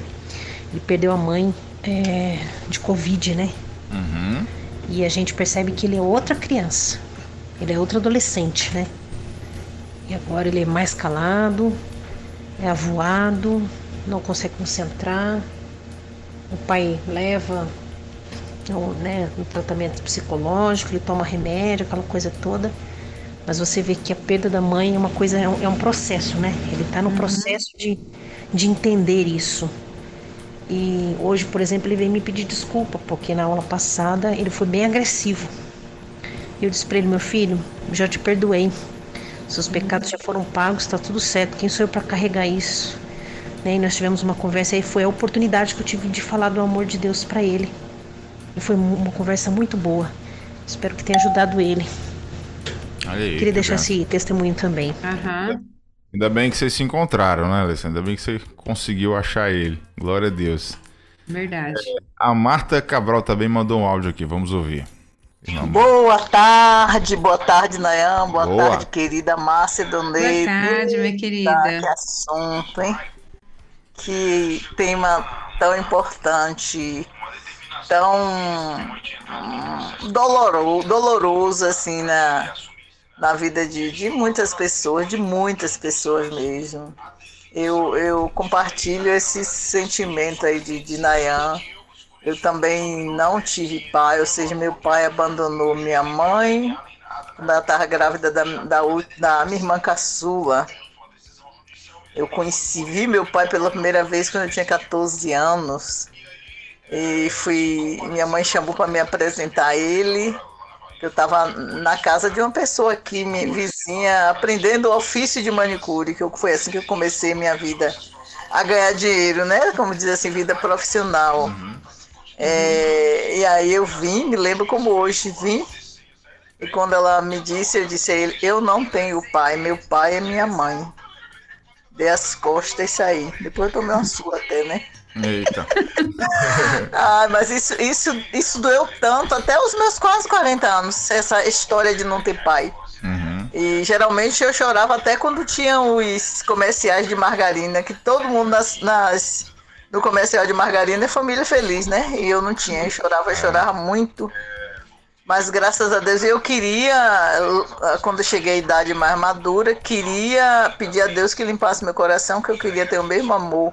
Ele perdeu a mãe é, de Covid, né? Uhum. E a gente percebe que ele é outra criança. Ele é outro adolescente, né? E agora ele é mais calado, é avoado, não consegue concentrar. O pai leva um, né, um tratamento psicológico, ele toma remédio, aquela coisa toda. Mas você vê que a perda da mãe é uma coisa, é um, é um processo, né? Ele está no uhum. processo de, de entender isso. E hoje, por exemplo, ele veio me pedir desculpa, porque na aula passada ele foi bem agressivo. Eu disse para ele, meu filho, já te perdoei. Seus pecados já foram pagos, está tudo certo. Quem sou eu para carregar isso? Né? E nós tivemos uma conversa e foi a oportunidade que eu tive de falar do amor de Deus para ele. E foi uma conversa muito boa. Espero que tenha ajudado ele. Aí, Queria deixar esse testemunho também. Uhum. Ainda bem que vocês se encontraram, né, Alessandra? Ainda bem que você conseguiu achar ele. Glória a Deus. Verdade. A Marta Cabral também mandou um áudio aqui, vamos ouvir. Boa tarde, boa tarde, Nayan, boa, boa. tarde, querida Márcia Donei. Boa tarde, minha querida. Que assunto, hein? Que tema tão importante, tão hum, doloroso, doloroso assim, na, na vida de, de muitas pessoas, de muitas pessoas mesmo. Eu, eu compartilho esse sentimento aí de, de Nayan. Eu também não tive pai, ou seja, meu pai abandonou minha mãe quando ela estava grávida da, da, da minha irmã caçula. Eu conheci, vi meu pai pela primeira vez quando eu tinha 14 anos. E fui. Minha mãe chamou para me apresentar a ele. Eu estava na casa de uma pessoa aqui, minha vizinha, aprendendo o ofício de manicure, que foi assim que eu comecei minha vida a ganhar dinheiro, né? Como diz assim, vida profissional. Uhum. É, e aí eu vim, me lembro como hoje, vim. E quando ela me disse, eu disse a ele, eu não tenho pai, meu pai é minha mãe. Dei as costas e saí. Depois eu tomei uma sua até, né? Eita. (laughs) ah, mas isso, isso, isso doeu tanto, até os meus quase 40 anos, essa história de não ter pai. Uhum. E geralmente eu chorava até quando tinha os comerciais de margarina, que todo mundo nas, nas no comercial de margarina é família feliz, né? E eu não tinha, eu chorava, eu chorava muito. Mas graças a Deus eu queria, quando eu cheguei à idade mais madura, queria pedir a Deus que limpasse meu coração, que eu queria ter o mesmo amor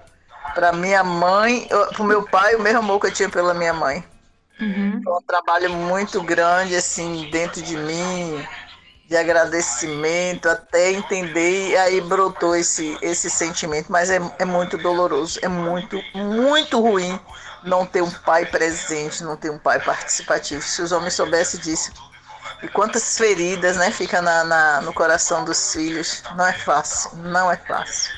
para minha mãe, para o meu pai, o mesmo amor que eu tinha pela minha mãe. Uhum. Foi um trabalho muito grande, assim, dentro de mim, de agradecimento, até entender, e aí brotou esse, esse sentimento. Mas é, é muito doloroso, é muito, muito ruim não ter um pai presente, não ter um pai participativo. Se os homens soubessem disso. E quantas feridas, né, fica na, na, no coração dos filhos. Não é fácil, não é fácil.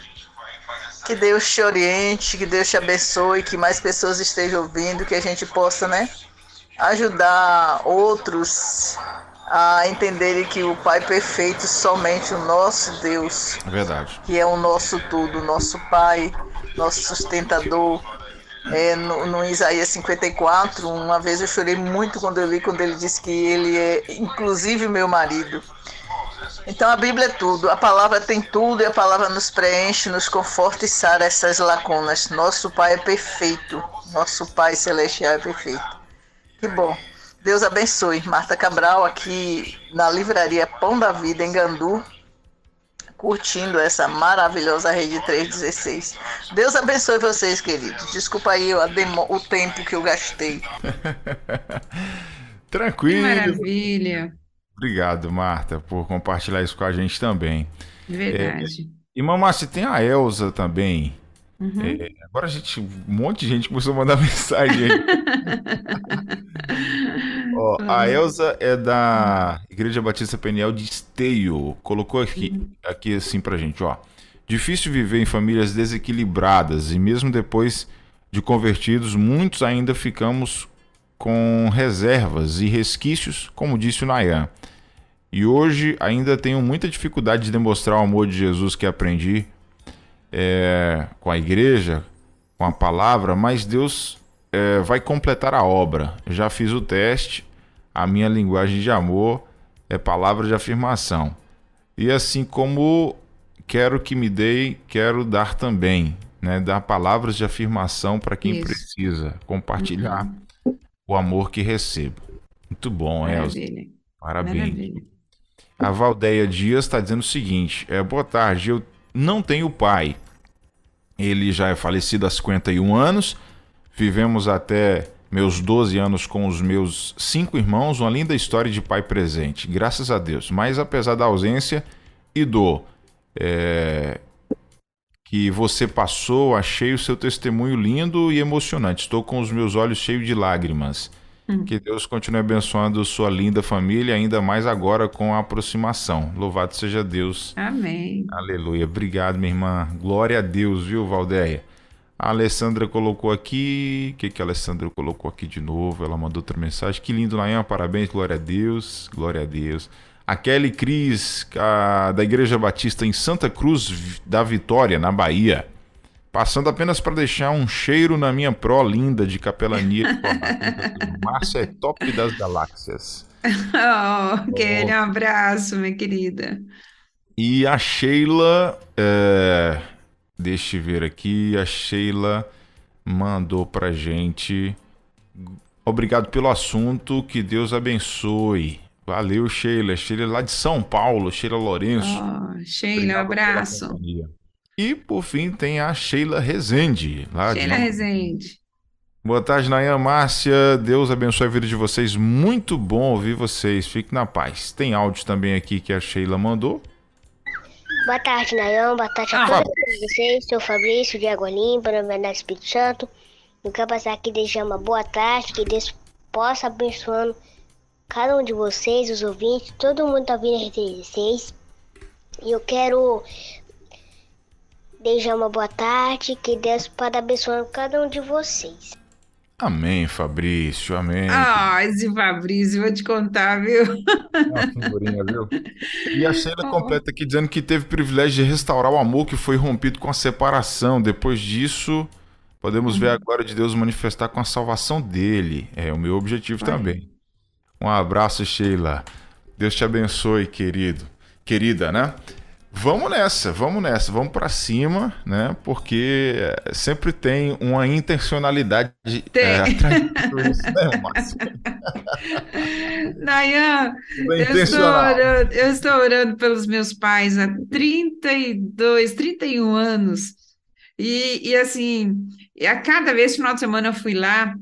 Que Deus te oriente, que Deus te abençoe, que mais pessoas estejam ouvindo, que a gente possa, né, ajudar outros a entenderem que o Pai perfeito somente o nosso Deus. É verdade. Que é o nosso tudo, nosso Pai, nosso sustentador. É, no, no, Isaías 54, uma vez eu chorei muito quando eu li, quando ele disse que ele é inclusive meu marido. Então a Bíblia é tudo, a palavra tem tudo e a palavra nos preenche, nos conforta e sara essas lacunas. Nosso Pai é perfeito, nosso Pai celestial é perfeito. Que bom. Deus abençoe. Marta Cabral aqui na livraria Pão da Vida em Gandu, curtindo essa maravilhosa rede 316. Deus abençoe vocês, queridos. Desculpa aí o tempo que eu gastei. (laughs) Tranquilo. Que maravilha. Obrigado, Marta, por compartilhar isso com a gente também. Verdade. É, e mamá, se tem a Elza também. Uhum. É, agora a gente, um monte de gente começou a mandar (laughs) mensagem aí. Ó, (laughs) a uhum. Elza é da Igreja Batista Peniel de Esteio. Colocou aqui, uhum. aqui assim pra gente, ó. Difícil viver em famílias desequilibradas e mesmo depois de convertidos, muitos ainda ficamos com reservas e resquícios, como disse o Nayan. E hoje ainda tenho muita dificuldade de demonstrar o amor de Jesus que aprendi é, com a igreja, com a palavra, mas Deus é, vai completar a obra. já fiz o teste, a minha linguagem de amor é palavra de afirmação. E assim como quero que me dei, quero dar também. né? Dar palavras de afirmação para quem Isso. precisa, compartilhar Uhum. o amor que recebo. Muito bom, Elza. Maravilha. Parabéns. Maravilha. A Valdeia Dias está dizendo o seguinte: é, boa tarde, eu não tenho pai. Ele já é falecido há 51 anos. Vivemos até meus 12 anos com os meus cinco irmãos, uma linda história de pai presente, graças a Deus. Mas apesar da ausência e dor é, que você passou, achei o seu testemunho lindo e emocionante. Estou com os meus olhos cheios de lágrimas. Hum. Que Deus continue abençoando sua linda família, ainda mais agora com a aproximação. Louvado seja Deus. Amém. Aleluia. Obrigado, minha irmã. Glória a Deus, viu, Valdeia? A Alessandra colocou aqui. O que, que a Alessandra colocou aqui de novo? Ela mandou outra mensagem. Que lindo, Nayan. Parabéns, glória a Deus. Glória a Deus. A Kelly Cris, a- da Igreja Batista em Santa Cruz da Vitória, na Bahia. Passando apenas para deixar um cheiro na minha pró linda de capelania. (laughs) Márcia é top das galáxias. Oh, aquele abraço, minha querida. E a Sheila, é, deixa eu ver aqui, a Sheila mandou pra gente. Obrigado pelo assunto, que Deus abençoe. Valeu, Sheila. Sheila é lá de São Paulo, Sheila Lourenço. Oh, Sheila, um Obrigado abraço. E por fim tem a Sheila Rezende. Lá de- Sheila Rezende. Boa tarde, Nayan Márcia. Deus abençoe a vida de vocês. Muito bom ouvir vocês. Fique na paz. Tem áudio também aqui que a Sheila mandou. Boa tarde, Nayan. Boa tarde a Ah, todos vocês. Sou o Fabrício de Água Limpa, na verdade, Espírito Santo. Eu quero passar aqui e deixar uma boa tarde, que Deus possa abençoando cada um de vocês, os ouvintes, todo mundo tá vindo a R36. E eu quero deixar uma boa tarde, que Deus possa abençoando cada um de vocês. Amém, Fabrício. Amém. Ah, esse Fabrício, vou te contar, viu? Uma figurinha, viu? E a Sheila (laughs) completa aqui dizendo que teve o privilégio de restaurar o amor que foi rompido com a separação. Depois disso, podemos ver a glória de Deus manifestar com a salvação dele. É o meu objetivo também. Um abraço, Sheila. Deus te abençoe, querido. Querida, né? Vamos nessa, vamos nessa, vamos pra cima, né? Porque é, sempre tem uma intencionalidade Tem. é, de isso, né? (laughs) Nayan, é eu estou, orando, eu estou orando pelos meus pais há 32, 31 anos. E, e assim, a cada vez, final de semana, eu fui lá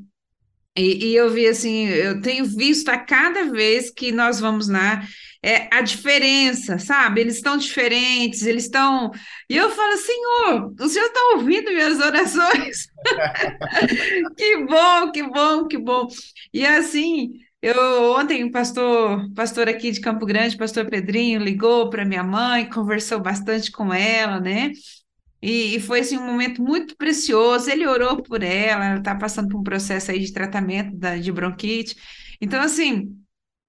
e, e eu vi assim, eu tenho visto a cada vez que nós vamos lá, é, a diferença, sabe? Eles estão diferentes, eles estão. E eu falo, Senhor, o Senhor está ouvindo minhas orações? (laughs) Que bom, que bom, que bom. E assim, eu ontem o pastor, pastor aqui de Campo Grande, pastor Pedrinho, ligou para minha mãe, conversou bastante com ela, né? E, e foi assim, um momento muito precioso. Ele orou por ela, ela está passando por um processo aí de tratamento da, de bronquite. Então, assim,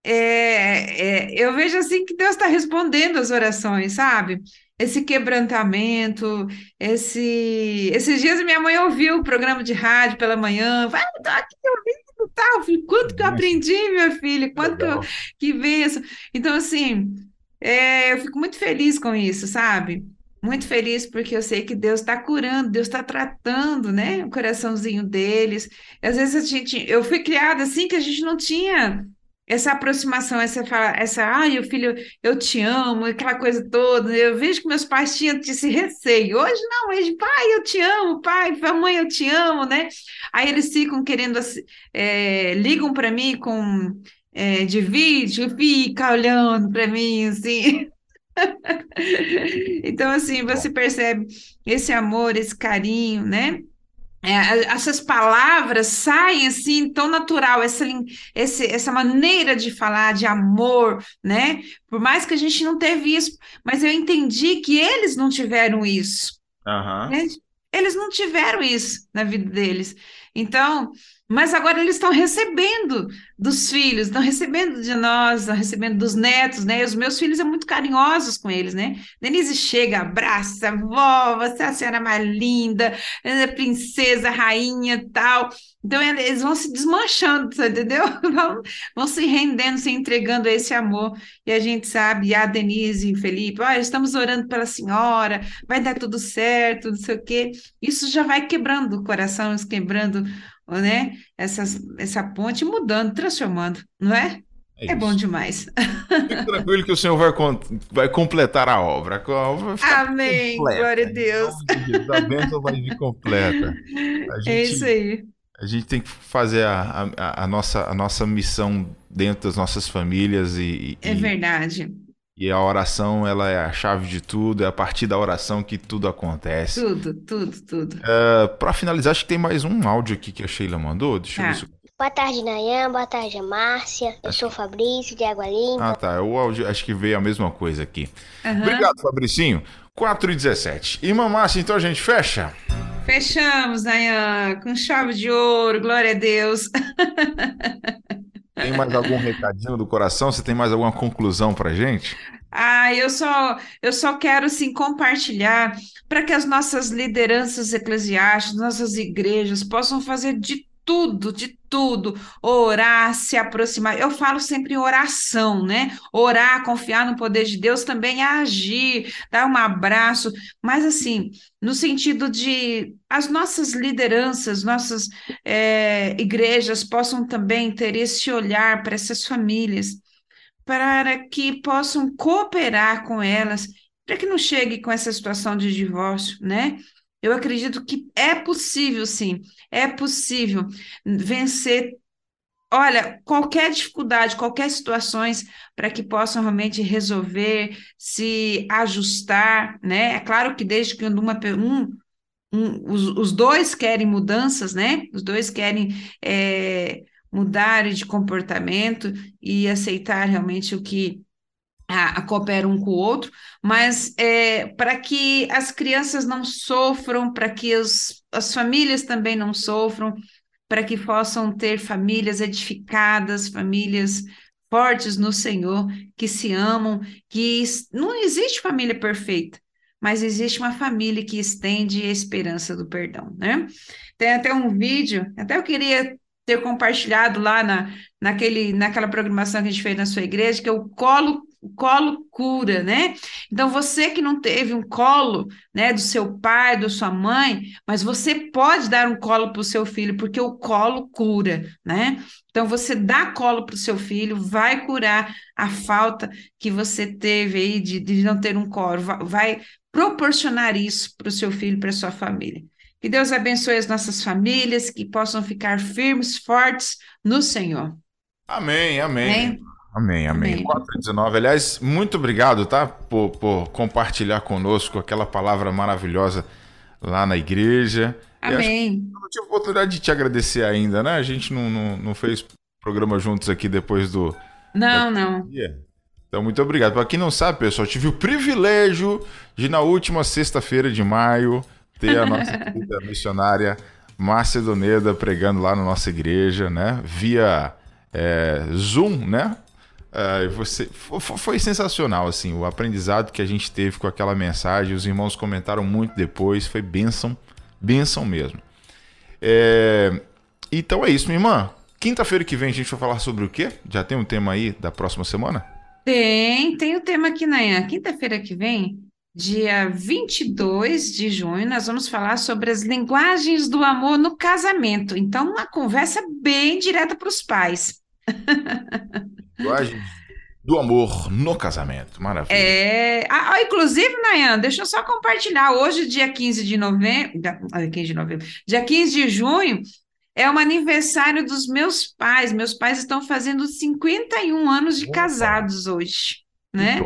é, é, eu vejo assim que Deus está respondendo as orações, sabe? Esse quebrantamento, esse... Esses dias minha mãe ouviu o programa de rádio pela manhã, vai, tô aqui ouvindo, tá? Eu falei, quanto que eu aprendi, minha filha, quanto que eu, Legal. que benção. Então, assim, é, eu fico muito feliz com isso, sabe? Muito feliz porque eu sei que Deus está curando, Deus está tratando, né, o coraçãozinho deles. Às vezes a gente, eu fui criada assim que a gente não tinha essa aproximação, essa fala, essa, ai, o filho, eu te amo, aquela coisa toda. Eu vejo que meus pais tinham esse receio. Hoje não, eles, pai, eu te amo, pai, mãe, eu te amo, né? Aí eles ficam querendo, é, ligam para mim com é, de vídeo, fica olhando para mim assim. (laughs) Então, assim, você percebe esse amor, esse carinho, né? É, essas palavras saem assim tão natural, essa, esse- essa maneira de falar de amor, né? Por mais que a gente não teve isso, mas eu entendi que eles não tiveram isso. Aham. Entende? Eles não tiveram isso na vida deles. Então, mas agora eles estão recebendo dos filhos, estão recebendo de nós, estão recebendo dos netos, né? E os meus filhos são muito carinhosos com eles, né? Denise chega, abraça, vó, você é a senhora mais linda, é princesa, rainha tal. Então eles vão se desmanchando, entendeu? (laughs) Vão, vão se rendendo, se entregando a esse amor. E a gente sabe, a Denise e o Felipe, olha, estamos orando pela senhora, vai dar tudo certo, não sei o quê. Isso já vai quebrando o coração, quebrando né? Essas, essa ponte mudando, transformando, não é? É, é bom demais. Fique tranquilo que o Senhor vai, vai completar a obra. A obra Amém. Completa. Glória a Deus. A bênção vai vir completa. (laughs) Gente, é isso aí. A gente tem que fazer a, a, a, nossa, a nossa missão dentro das nossas famílias e. É verdade. E a oração, ela é a chave de tudo, é a partir da oração que tudo acontece. Tudo, tudo, tudo. Uh, é, Para finalizar, acho que tem mais um áudio aqui que a Sheila mandou. Deixa tá. eu ver se... Boa tarde, Nayan. Boa tarde, Márcia. Eu acho... sou o Fabrício, de Água Limpa. Ah, tá. O áudio, acho que veio a mesma coisa aqui. Uhum. Obrigado, Fabricinho. 4 e 17. Irmã Márcia, então a gente fecha? Fechamos, Nayan, com chave de ouro, glória a Deus. (laughs) Tem mais algum recadinho do coração? Você tem mais alguma conclusão para gente? Ah, eu só, eu só quero sim compartilhar para que as nossas lideranças eclesiásticas, nossas igrejas possam fazer de tudo, de tudo, orar, se aproximar. Eu falo sempre em oração, né? Orar, confiar no poder de Deus também é agir, dar um abraço, mas assim, no sentido de as nossas lideranças, nossas é, igrejas possam também ter esse olhar para essas famílias, para que possam cooperar com elas, para que não chegue com essa situação de divórcio, né? Eu acredito que é possível, sim, é possível vencer. Olha, qualquer dificuldade, qualquer situações para que possam realmente resolver, se ajustar, né? É claro que desde que uma, um, um os, os dois querem mudanças, né? Os dois querem é, mudar de comportamento e aceitar realmente o que a, a um com o outro, mas é, para que as crianças não sofram, para que os, as famílias também não sofram, para que possam ter famílias edificadas, famílias fortes no Senhor, que se amam, que não existe família perfeita, mas existe uma família que estende a esperança do perdão, né? Tem até um vídeo, até eu queria ter compartilhado lá na, naquele, naquela programação que a gente fez na sua igreja, que o colo o colo cura, né? Então você que não teve um colo, né, do seu pai, da sua mãe, mas você pode dar um colo para o seu filho, porque o colo cura, né? Então você dá colo para o seu filho, vai curar a falta que você teve aí de, de não ter um colo, vai, proporcionar isso para o seu filho, para a sua família. Que Deus abençoe as nossas famílias, que possam ficar firmes, fortes no Senhor. Amém, amém. amém? Amém, amém. 419. Aliás, muito obrigado, tá? Por, por, compartilhar conosco aquela palavra maravilhosa lá na igreja. Amém. Eu não tive oportunidade de te agradecer ainda, né? A gente não, não, não fez programa juntos aqui depois do. Não, não. Então, muito obrigado. Para quem não sabe, pessoal, tive o privilégio de, na última sexta-feira de maio, ter a nossa (laughs) querida missionária Márcia Doneda pregando lá na nossa igreja, né? Via é, Zoom, né? Uh, você, foi sensacional, assim, o aprendizado que a gente teve com aquela mensagem. Os irmãos comentaram muito depois, foi bênção, bênção mesmo. É, então é isso, minha irmã. Quinta-feira que vem a gente vai falar sobre o quê? Já tem um tema aí da próxima semana? Tem, tem o um tema aqui na quinta-feira que vem, dia 22 de junho, nós vamos falar sobre as linguagens do amor no casamento. Então, uma conversa bem direta para os pais. (laughs) Linguagem do amor no casamento. Maravilha. É, ah, inclusive, Nayan, deixa eu só compartilhar. Hoje, dia 15 de novembro, 15 de novembro, dia 15 de junho, é um aniversário dos meus pais. Meus pais estão fazendo 51 anos de Opa. casados hoje, né?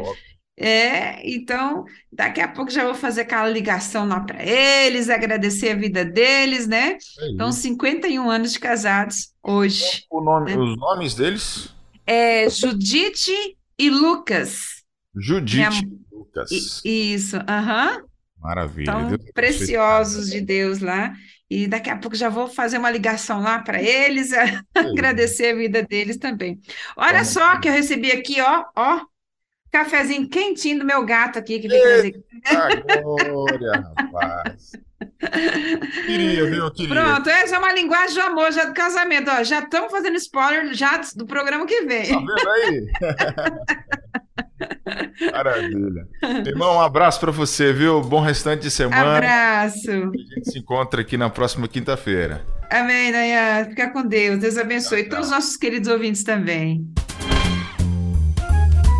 É, então, daqui a pouco já vou fazer aquela ligação lá para eles, agradecer a vida deles, né? É então, 51 anos de casados hoje. Nome, né? Os nomes deles? É Judite e Lucas. Judite e Lucas. isso, aham. Maravilha. Tão Deus preciosos de Deus lá. E daqui a pouco já vou fazer uma ligação lá para eles, (laughs) agradecer a vida deles também. Olha Vamos só que eu recebi aqui, ó, ó, cafezinho quentinho do meu gato aqui que veio trazer. Glória, rapaz. Queria, viu? Queria. Pronto, essa é uma linguagem de amor já do casamento, ó. Já estamos fazendo spoiler já do programa que vem. Tá vendo aí? (laughs) Maravilha. Irmão, um abraço para você, viu? Bom restante de semana. Abraço. A gente se encontra aqui na próxima quinta-feira. Amém, Nayan. Fica com Deus. Deus abençoe. Todos os nossos queridos ouvintes também.